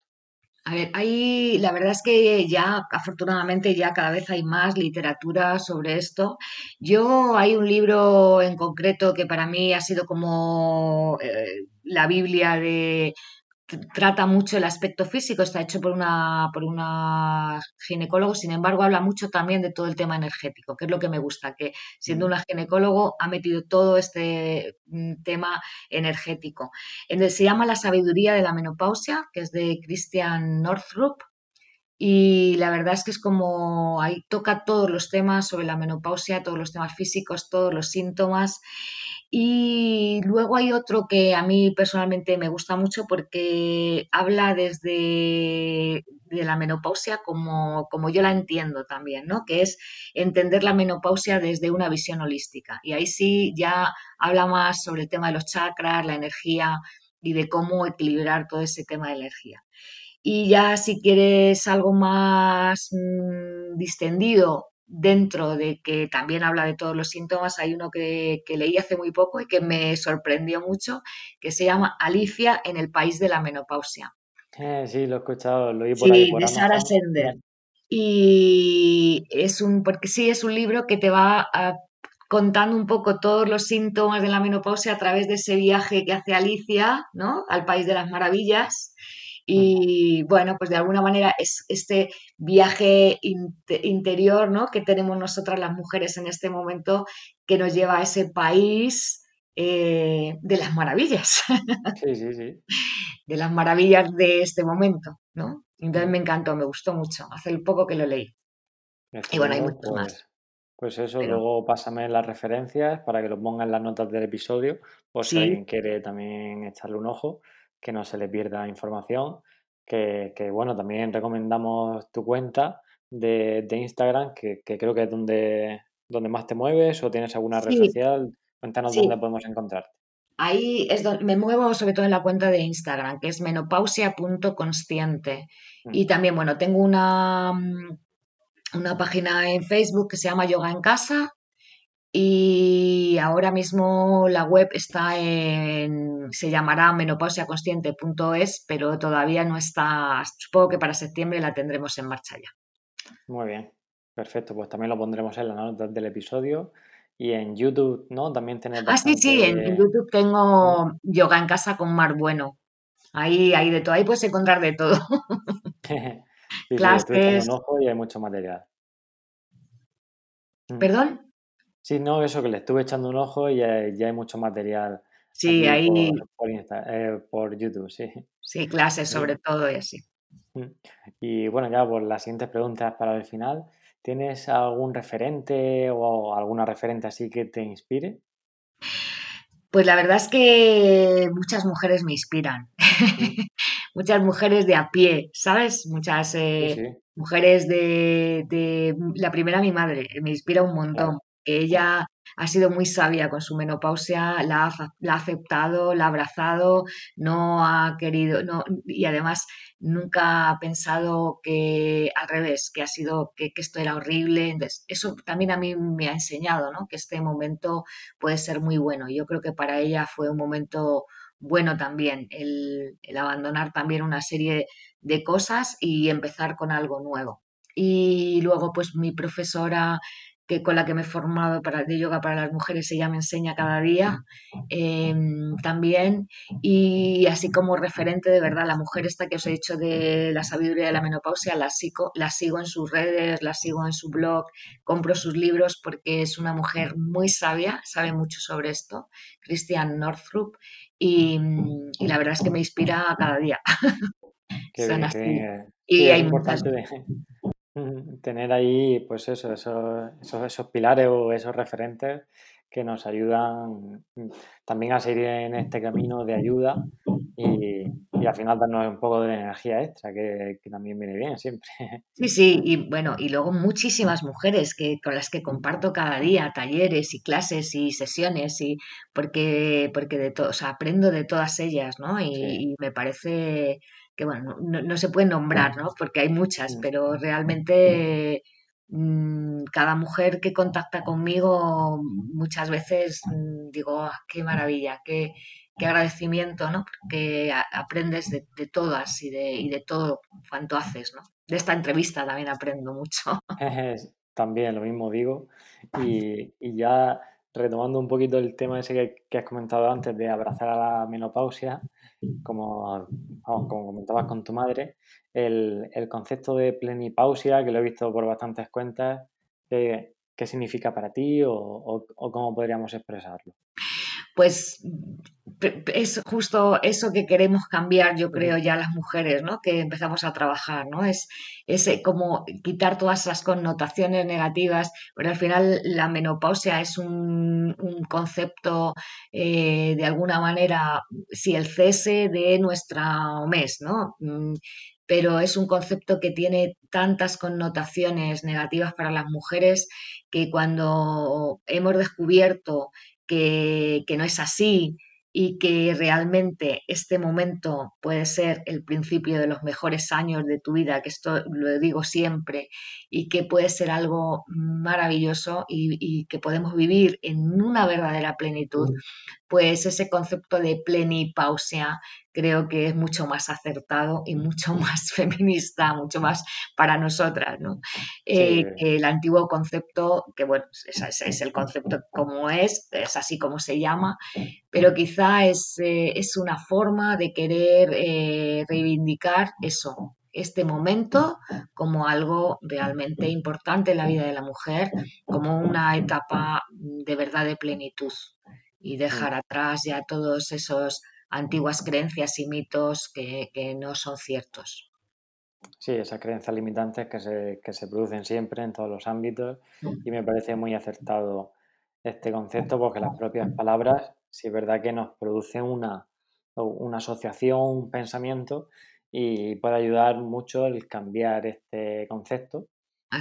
A ver, hay, la verdad es que ya, afortunadamente, ya cada vez hay más literatura sobre esto. Yo hay un libro en concreto que para mí ha sido como eh, la Biblia de trata mucho el aspecto físico, está hecho por una, por una ginecólogo, sin embargo habla mucho también de todo el tema energético, que es lo que me gusta, que siendo una ginecólogo ha metido todo este mm, tema energético. Se llama La sabiduría de la menopausia, que es de Christian Northrup, y la verdad es que es como ahí toca todos los temas sobre la menopausia, todos los temas físicos, todos los síntomas y luego hay otro que a mí personalmente me gusta mucho porque habla desde de la menopausia como, como yo la entiendo también, ¿no? Que es entender la menopausia desde una visión holística. Y ahí sí ya habla más sobre el tema de los chakras, la energía y de cómo equilibrar todo ese tema de energía. Y ya si quieres algo más mm, distendido, dentro de que también habla de todos los síntomas, hay uno que, leí hace muy poco y que me sorprendió mucho, que se llama Alicia en el país de la menopausia. Eh, sí, lo he escuchado, lo oí por ahí. de Sara Sender. Y es un, porque sí, es un libro que te va contando un poco todos los síntomas de la menopausia a través de ese viaje que hace Alicia, ¿no? Al país de las maravillas y bueno, pues de alguna manera es este viaje interior ¿no? que tenemos nosotras las mujeres en este momento que nos lleva a ese país eh, de las maravillas. Sí, sí, sí. De las maravillas de este momento, ¿no? Entonces me encantó, me gustó mucho. Hace poco que lo leí. y bueno, hay muchos más. Pues, pues eso, luego pásame las referencias para que lo pongan en las notas del episodio, por si alguien quiere también echarle un ojo que no se le pierda información. Que, bueno, también recomendamos tu cuenta de, Instagram, que, creo que es donde, donde más te mueves o tienes alguna red social. Cuéntanos dónde podemos encontrarte. Ahí es donde me muevo sobre todo en la cuenta de Instagram, que es menopausia.consciente. Mm. Y también, bueno, tengo una, una página en Facebook que se llama Yoga en Casa y ahora mismo la web está en, se llamará menopausiaconsciente.es, pero todavía no está, supongo que para septiembre la tendremos en marcha ya. Muy bien, perfecto, pues también lo pondremos en la nota del episodio y en YouTube, ¿no? También tener Ah, sí, sí, en YouTube tengo yoga en casa con Mar Bueno. Ahí hay de todo, ahí puedes encontrar de todo. Clases. un ojo y hay mucho material. Mm. ¿Perdón? Sí, no, eso que le estuve echando un ojo y ya, hay mucho material. Sí, ahí. Eh, por, YouTube, sí. Sí, clases sobre todo y así. Mm. Y bueno, ya por las siguientes preguntas para el final. ¿Tienes algún referente o alguna referente así que te inspire? Pues la verdad es que muchas mujeres me inspiran. muchas mujeres de a pie, ¿sabes? Muchas eh, mujeres de, La primera, mi madre, me inspira un montón ella ha sido muy sabia con su menopausia, la ha, aceptado, la ha abrazado, no ha querido, no, y además nunca ha pensado que al revés, que ha sido, que, esto era horrible. Eso también a mí me ha enseñado, ¿no? Que este momento puede ser muy bueno. Yo creo que para ella fue un momento bueno también, el abandonar también una serie de cosas y empezar con algo nuevo. Y luego, pues mi profesora que con la que me he formado para, de yoga para las mujeres, ella me enseña cada día em, también. Y así como referente de verdad, la mujer esta que os he dicho de la sabiduría de la menopausia, la sigo, la sigo en sus redes, la sigo en su blog, compro sus libros porque es una mujer muy sabia, sabe mucho sobre esto, Christian Northrup, y, la verdad es que me inspira cada día. y hay muchas tener ahí, pues eso, esos, esos, pilares o esos referentes que nos ayudan mm, también a seguir en este camino de ayuda y, al final darnos un poco de energía extra, que, también viene bien siempre. Sí, sí, y bueno, y luego muchísimas mujeres que, con las que comparto cada día talleres y clases y sesiones, y porque, porque de todo, aprendo de todas ellas, ¿no? y me parece que bueno, no, se puede nombrar, ¿no? Porque hay muchas, pero realmente mm, cada mujer que contacta conmigo muchas veces mm, digo, ah, qué maravilla, qué, qué, agradecimiento, ¿no? Porque aprendes de, todas y de, y de todo cuanto haces, ¿no? De esta entrevista también aprendo mucho. También, lo mismo digo. Y, y ya retomando un poquito el tema ese que, has comentado antes de abrazar a la menopausia, como, como comentabas con tu madre, el, concepto de plenipausia, que lo he visto por bastantes cuentas, ¿qué, significa para ti o cómo podríamos expresarlo? Pues es justo eso que queremos cambiar, yo creo, ya las mujeres, ¿no? Que empezamos a trabajar, ¿no? Es, ese como quitar todas esas connotaciones negativas, pero al final la menopausia es un, concepto, eh, de alguna manera, si el cese de nuestra mes, ¿no? Mm, pero es un concepto que tiene tantas connotaciones negativas para las mujeres que cuando hemos descubierto que, no es así, y que realmente este momento puede ser el principio de los mejores años de tu vida, que esto lo digo siempre, y que puede ser algo maravilloso y, que podemos vivir en una verdadera plenitud, pues ese concepto de plenipausia creo que es mucho más acertado y mucho más feminista, mucho más para nosotras, ¿no? Eh, el antiguo concepto, que bueno, ese es el concepto como es, es así como se llama, pero quizá es, eh, es una forma de querer eh, reivindicar eso, este momento como algo realmente importante en la vida de la mujer, como una etapa de verdad de plenitud y dejar atrás ya todos esos antiguas creencias y mitos que, no son ciertos. Sí, esas creencias limitantes que se, que se producen siempre en todos los ámbitos y me parece muy acertado este concepto porque las propias palabras, si es verdad que nos producen una, una asociación, un pensamiento y puede ayudar mucho el cambiar este concepto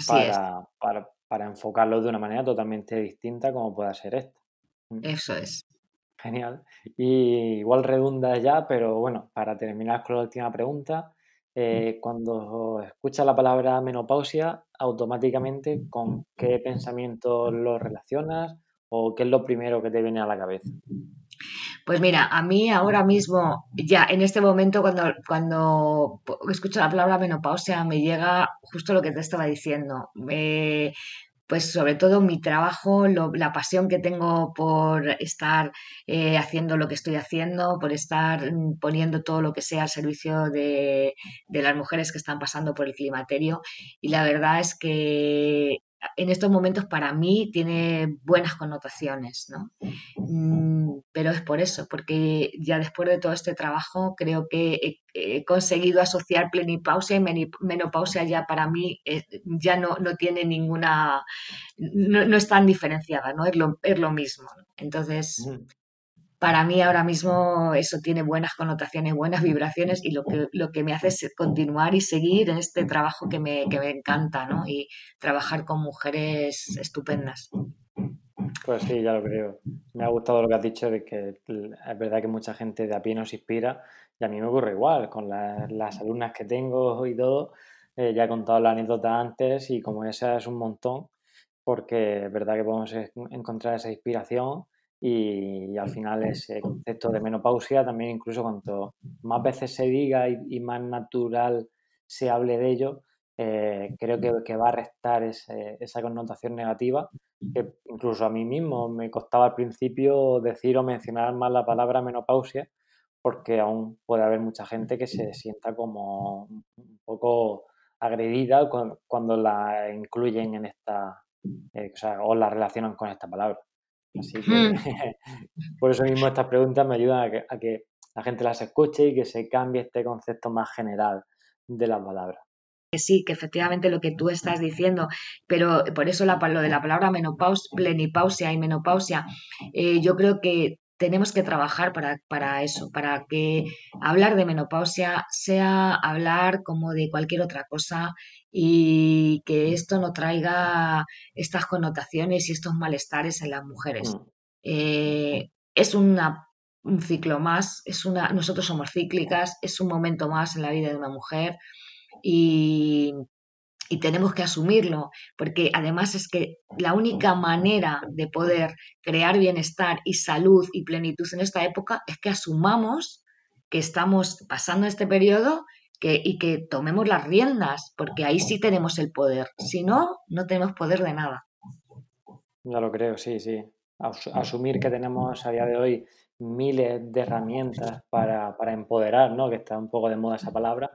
para, para, para, enfocarlo de una manera totalmente distinta como pueda ser esta. Mm. Eso es. Genial. Y igual redunda ya, pero bueno, para terminar con la última pregunta, eh, cuando escuchas la palabra menopausia, automáticamente con qué pensamiento lo relacionas o qué es lo primero que te viene a la cabeza. Pues mira, a mí ahora mismo, ya en este momento, cuando, cuando escucho la palabra menopausia, me llega justo lo que te estaba diciendo pues sobre todo mi trabajo, la pasión que tengo por estar eh, haciendo lo que estoy haciendo, por estar mm, poniendo todo lo que sea al servicio de, de las mujeres que están pasando por el climaterio. Y la verdad es que en estos momentos para mí tiene buenas connotaciones, ¿no? Mm, pero es por eso, porque ya después de todo este trabajo creo que he, conseguido asociar plenipausia y menopausia ya para mí eh, ya no, no tiene ninguna, no, es tan diferenciada, ¿no? Es lo, es lo mismo. Entonces, para mí ahora mismo eso tiene buenas connotaciones, buenas vibraciones y lo que, lo que me hace es continuar y seguir en este trabajo que me, que me encanta, ¿no? Y trabajar con mujeres estupendas. Pues sí, ya lo creo. Me ha gustado lo que has dicho de que es verdad que mucha gente de a pie nos inspira y a mí me ocurre igual con las alumnas que tengo y todo. Eh, ya he contado la anécdota antes y como esa es un montón porque es verdad que podemos encontrar esa inspiración y, al final ese concepto de menopausia también incluso cuanto más veces se diga y, más natural se hable de ello, eh, creo que, va a restar esa connotación negativa que incluso a mí mismo me costaba al principio decir o mencionar más la palabra menopausia porque aún puede haber mucha gente que se sienta como un poco agredida cuando, la incluyen en esta, eh, o, sea, o la relacionan con esta palabra. Así que por eso mismo estas preguntas me ayudan a que, la gente las escuche y que se cambie este concepto más general de la palabra. Sí, que efectivamente lo que tú estás diciendo, pero por eso la, lo de la palabra menopausia, plenipausia y menopausia, eh, yo creo que tenemos que trabajar para, para, eso, para que hablar de menopausia sea hablar como de cualquier otra cosa y que esto no traiga estas connotaciones y estos malestares en las mujeres. Mm. Eh, es un ciclo más, es una, nosotros somos cíclicas, es un momento más en la vida de una mujer y, y tenemos que asumirlo, porque además es que la única manera de poder crear bienestar y salud y plenitud en esta época es que asumamos que estamos pasando este periodo y que tomemos las riendas, porque ahí sí tenemos el poder. Si no, no tenemos poder de nada. Ya lo creo, sí, sí. asumir que tenemos a día de hoy miles de herramientas para, empoderar, ¿no? que está un poco de moda esa palabra,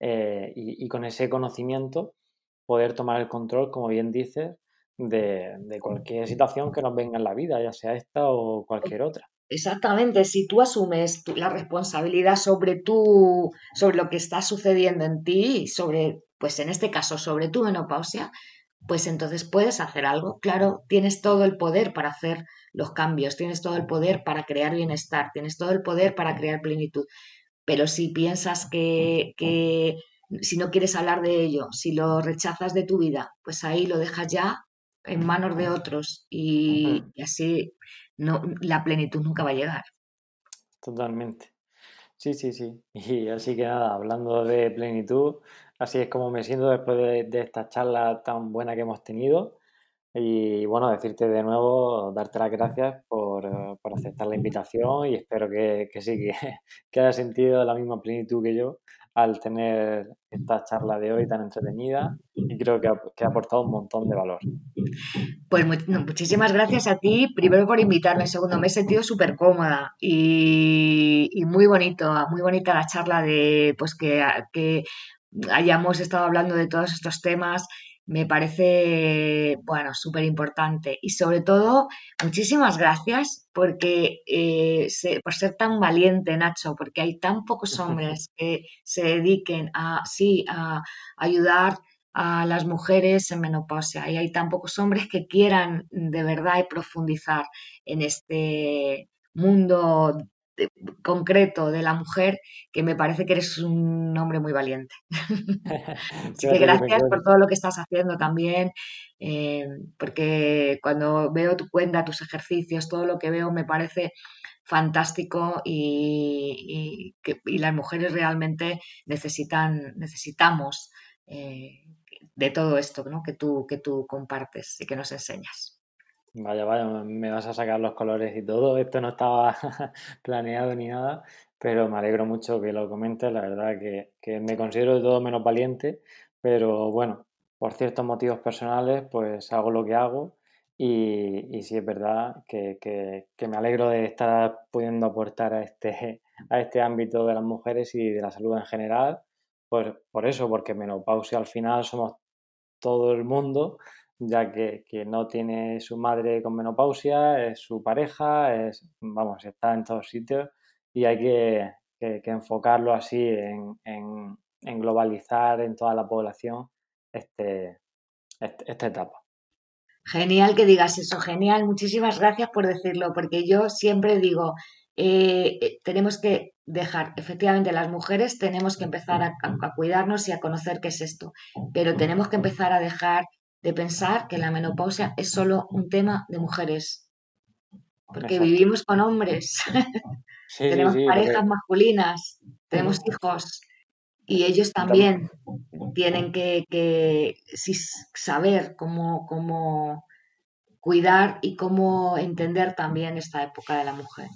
eh, y, con ese conocimiento poder tomar el control, como bien dices, de, cualquier situación que nos venga en la vida, ya sea esta o cualquier otra. Exactamente, si tú asumes la responsabilidad sobre tú, sobre lo que está sucediendo en ti, sobre, pues en este caso, sobre tu menopausia, pues entonces puedes hacer algo. Claro, tienes todo el poder para hacer los cambios, tienes todo el poder para crear bienestar, tienes todo el poder para crear plenitud. Pero si piensas que, que si no quieres hablar de ello, si lo rechazas de tu vida, pues ahí lo dejas ya en manos de otros y, así no, la plenitud nunca va a llegar. Totalmente. Sí, sí, sí. Y así que nada, hablando de plenitud, así es como me siento después de, esta charla tan buena que hemos tenido. Y bueno, decirte de nuevo, darte las gracias por, aceptar la invitación y espero que, sí, que, que haya sentido la misma plenitud que yo al tener esta charla de hoy tan entretenida y creo que ha, aportado un montón de valor. Pues muchísimas gracias a ti, primero por invitarme, segundo me he sentido súper cómoda y, muy bonito, muy bonita la charla de pues que, que hayamos estado hablando de todos estos temas me parece, bueno, súper importante. Y sobre todo, muchísimas gracias porque, eh, por ser tan valiente, Nacho, porque hay tan pocos hombres que se dediquen a, sí, a ayudar a las mujeres en menopausia y hay tan pocos hombres que quieran de verdad profundizar en este mundo concreto de la mujer que me parece que eres un hombre muy valiente. Así que gracias por todo lo que estás haciendo también, eh, porque cuando veo tu cuenta, tus ejercicios, todo lo que veo me parece fantástico y, las mujeres realmente necesitan, necesitamos eh, de todo esto que, tú, que tú compartes y que nos enseñas. Vaya, vaya, me vas a sacar los colores y todo. Esto no estaba planeado ni nada, pero me alegro mucho que lo comentes. La verdad que, me considero de todo menos valiente, pero bueno, por ciertos motivos personales, pues hago lo que hago y, y sí es verdad que, me alegro de estar pudiendo aportar a este, a este ámbito de las mujeres y de la salud en general. Pues por eso, porque menopausia al final somos todo el mundo ya que, no tiene su madre con menopausia, es su pareja, es, vamos, está en todos sitios y hay que, enfocarlo así en, globalizar en toda la población este, este, esta etapa. Genial que digas eso, genial. Muchísimas gracias por decirlo, porque yo siempre digo, eh, eh, tenemos que dejar, efectivamente, las mujeres tenemos que empezar a, cuidarnos y a conocer qué es esto, pero tenemos que empezar a dejar de pensar que la menopausia es solo un tema de mujeres. Porque vivimos con hombres, tenemos parejas masculinas, tenemos hijos y ellos también tienen que, saber cómo, cómo cuidar y cómo entender también esta época de la mujer.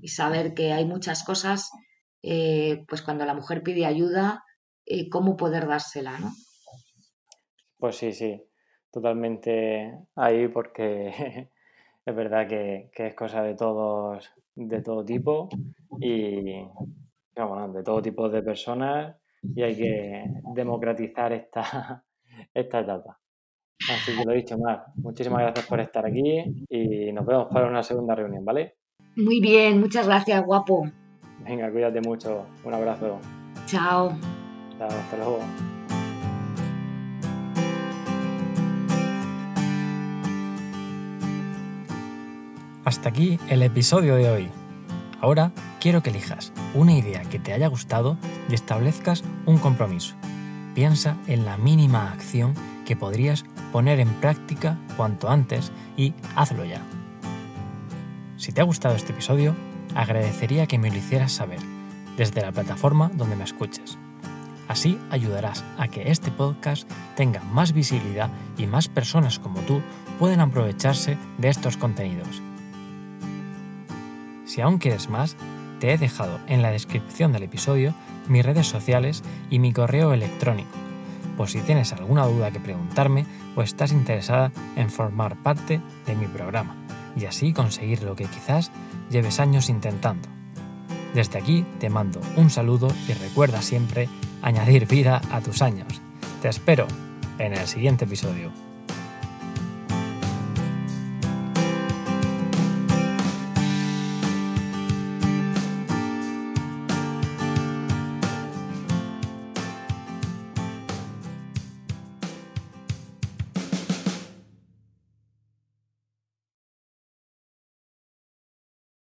Y saber que hay muchas cosas, eh, pues cuando la mujer pide ayuda, eh, cómo poder dársela, ¿no? Pues sí, sí totalmente ahí porque es verdad que, es cosa de todos, de todo tipo y de todo tipo de personas y hay que democratizar esta, esta etapa. Así que lo he dicho, más. Muchísimas gracias por estar aquí y nos vemos para una segunda reunión, ¿vale? Muy bien, muchas gracias, guapo. Venga, cuídate mucho. Un abrazo. Chao. Chao, hasta luego. Hasta aquí el episodio de hoy. Ahora quiero que elijas una idea que te haya gustado y establezcas un compromiso. Piensa en la mínima acción que podrías poner en práctica cuanto antes y hazlo ya. Si te ha gustado este episodio, agradecería que me lo hicieras saber desde la plataforma donde me escuches. Así ayudarás a que este podcast tenga más visibilidad y más personas como tú pueden aprovecharse de estos contenidos si aún quieres más, te he dejado en la descripción del episodio mis redes sociales y mi correo electrónico, por si tienes alguna duda que preguntarme o estás interesada en formar parte de mi programa y así conseguir lo que quizás lleves años intentando. Desde aquí te mando un saludo y recuerda siempre añadir vida a tus años. Te espero en el siguiente episodio.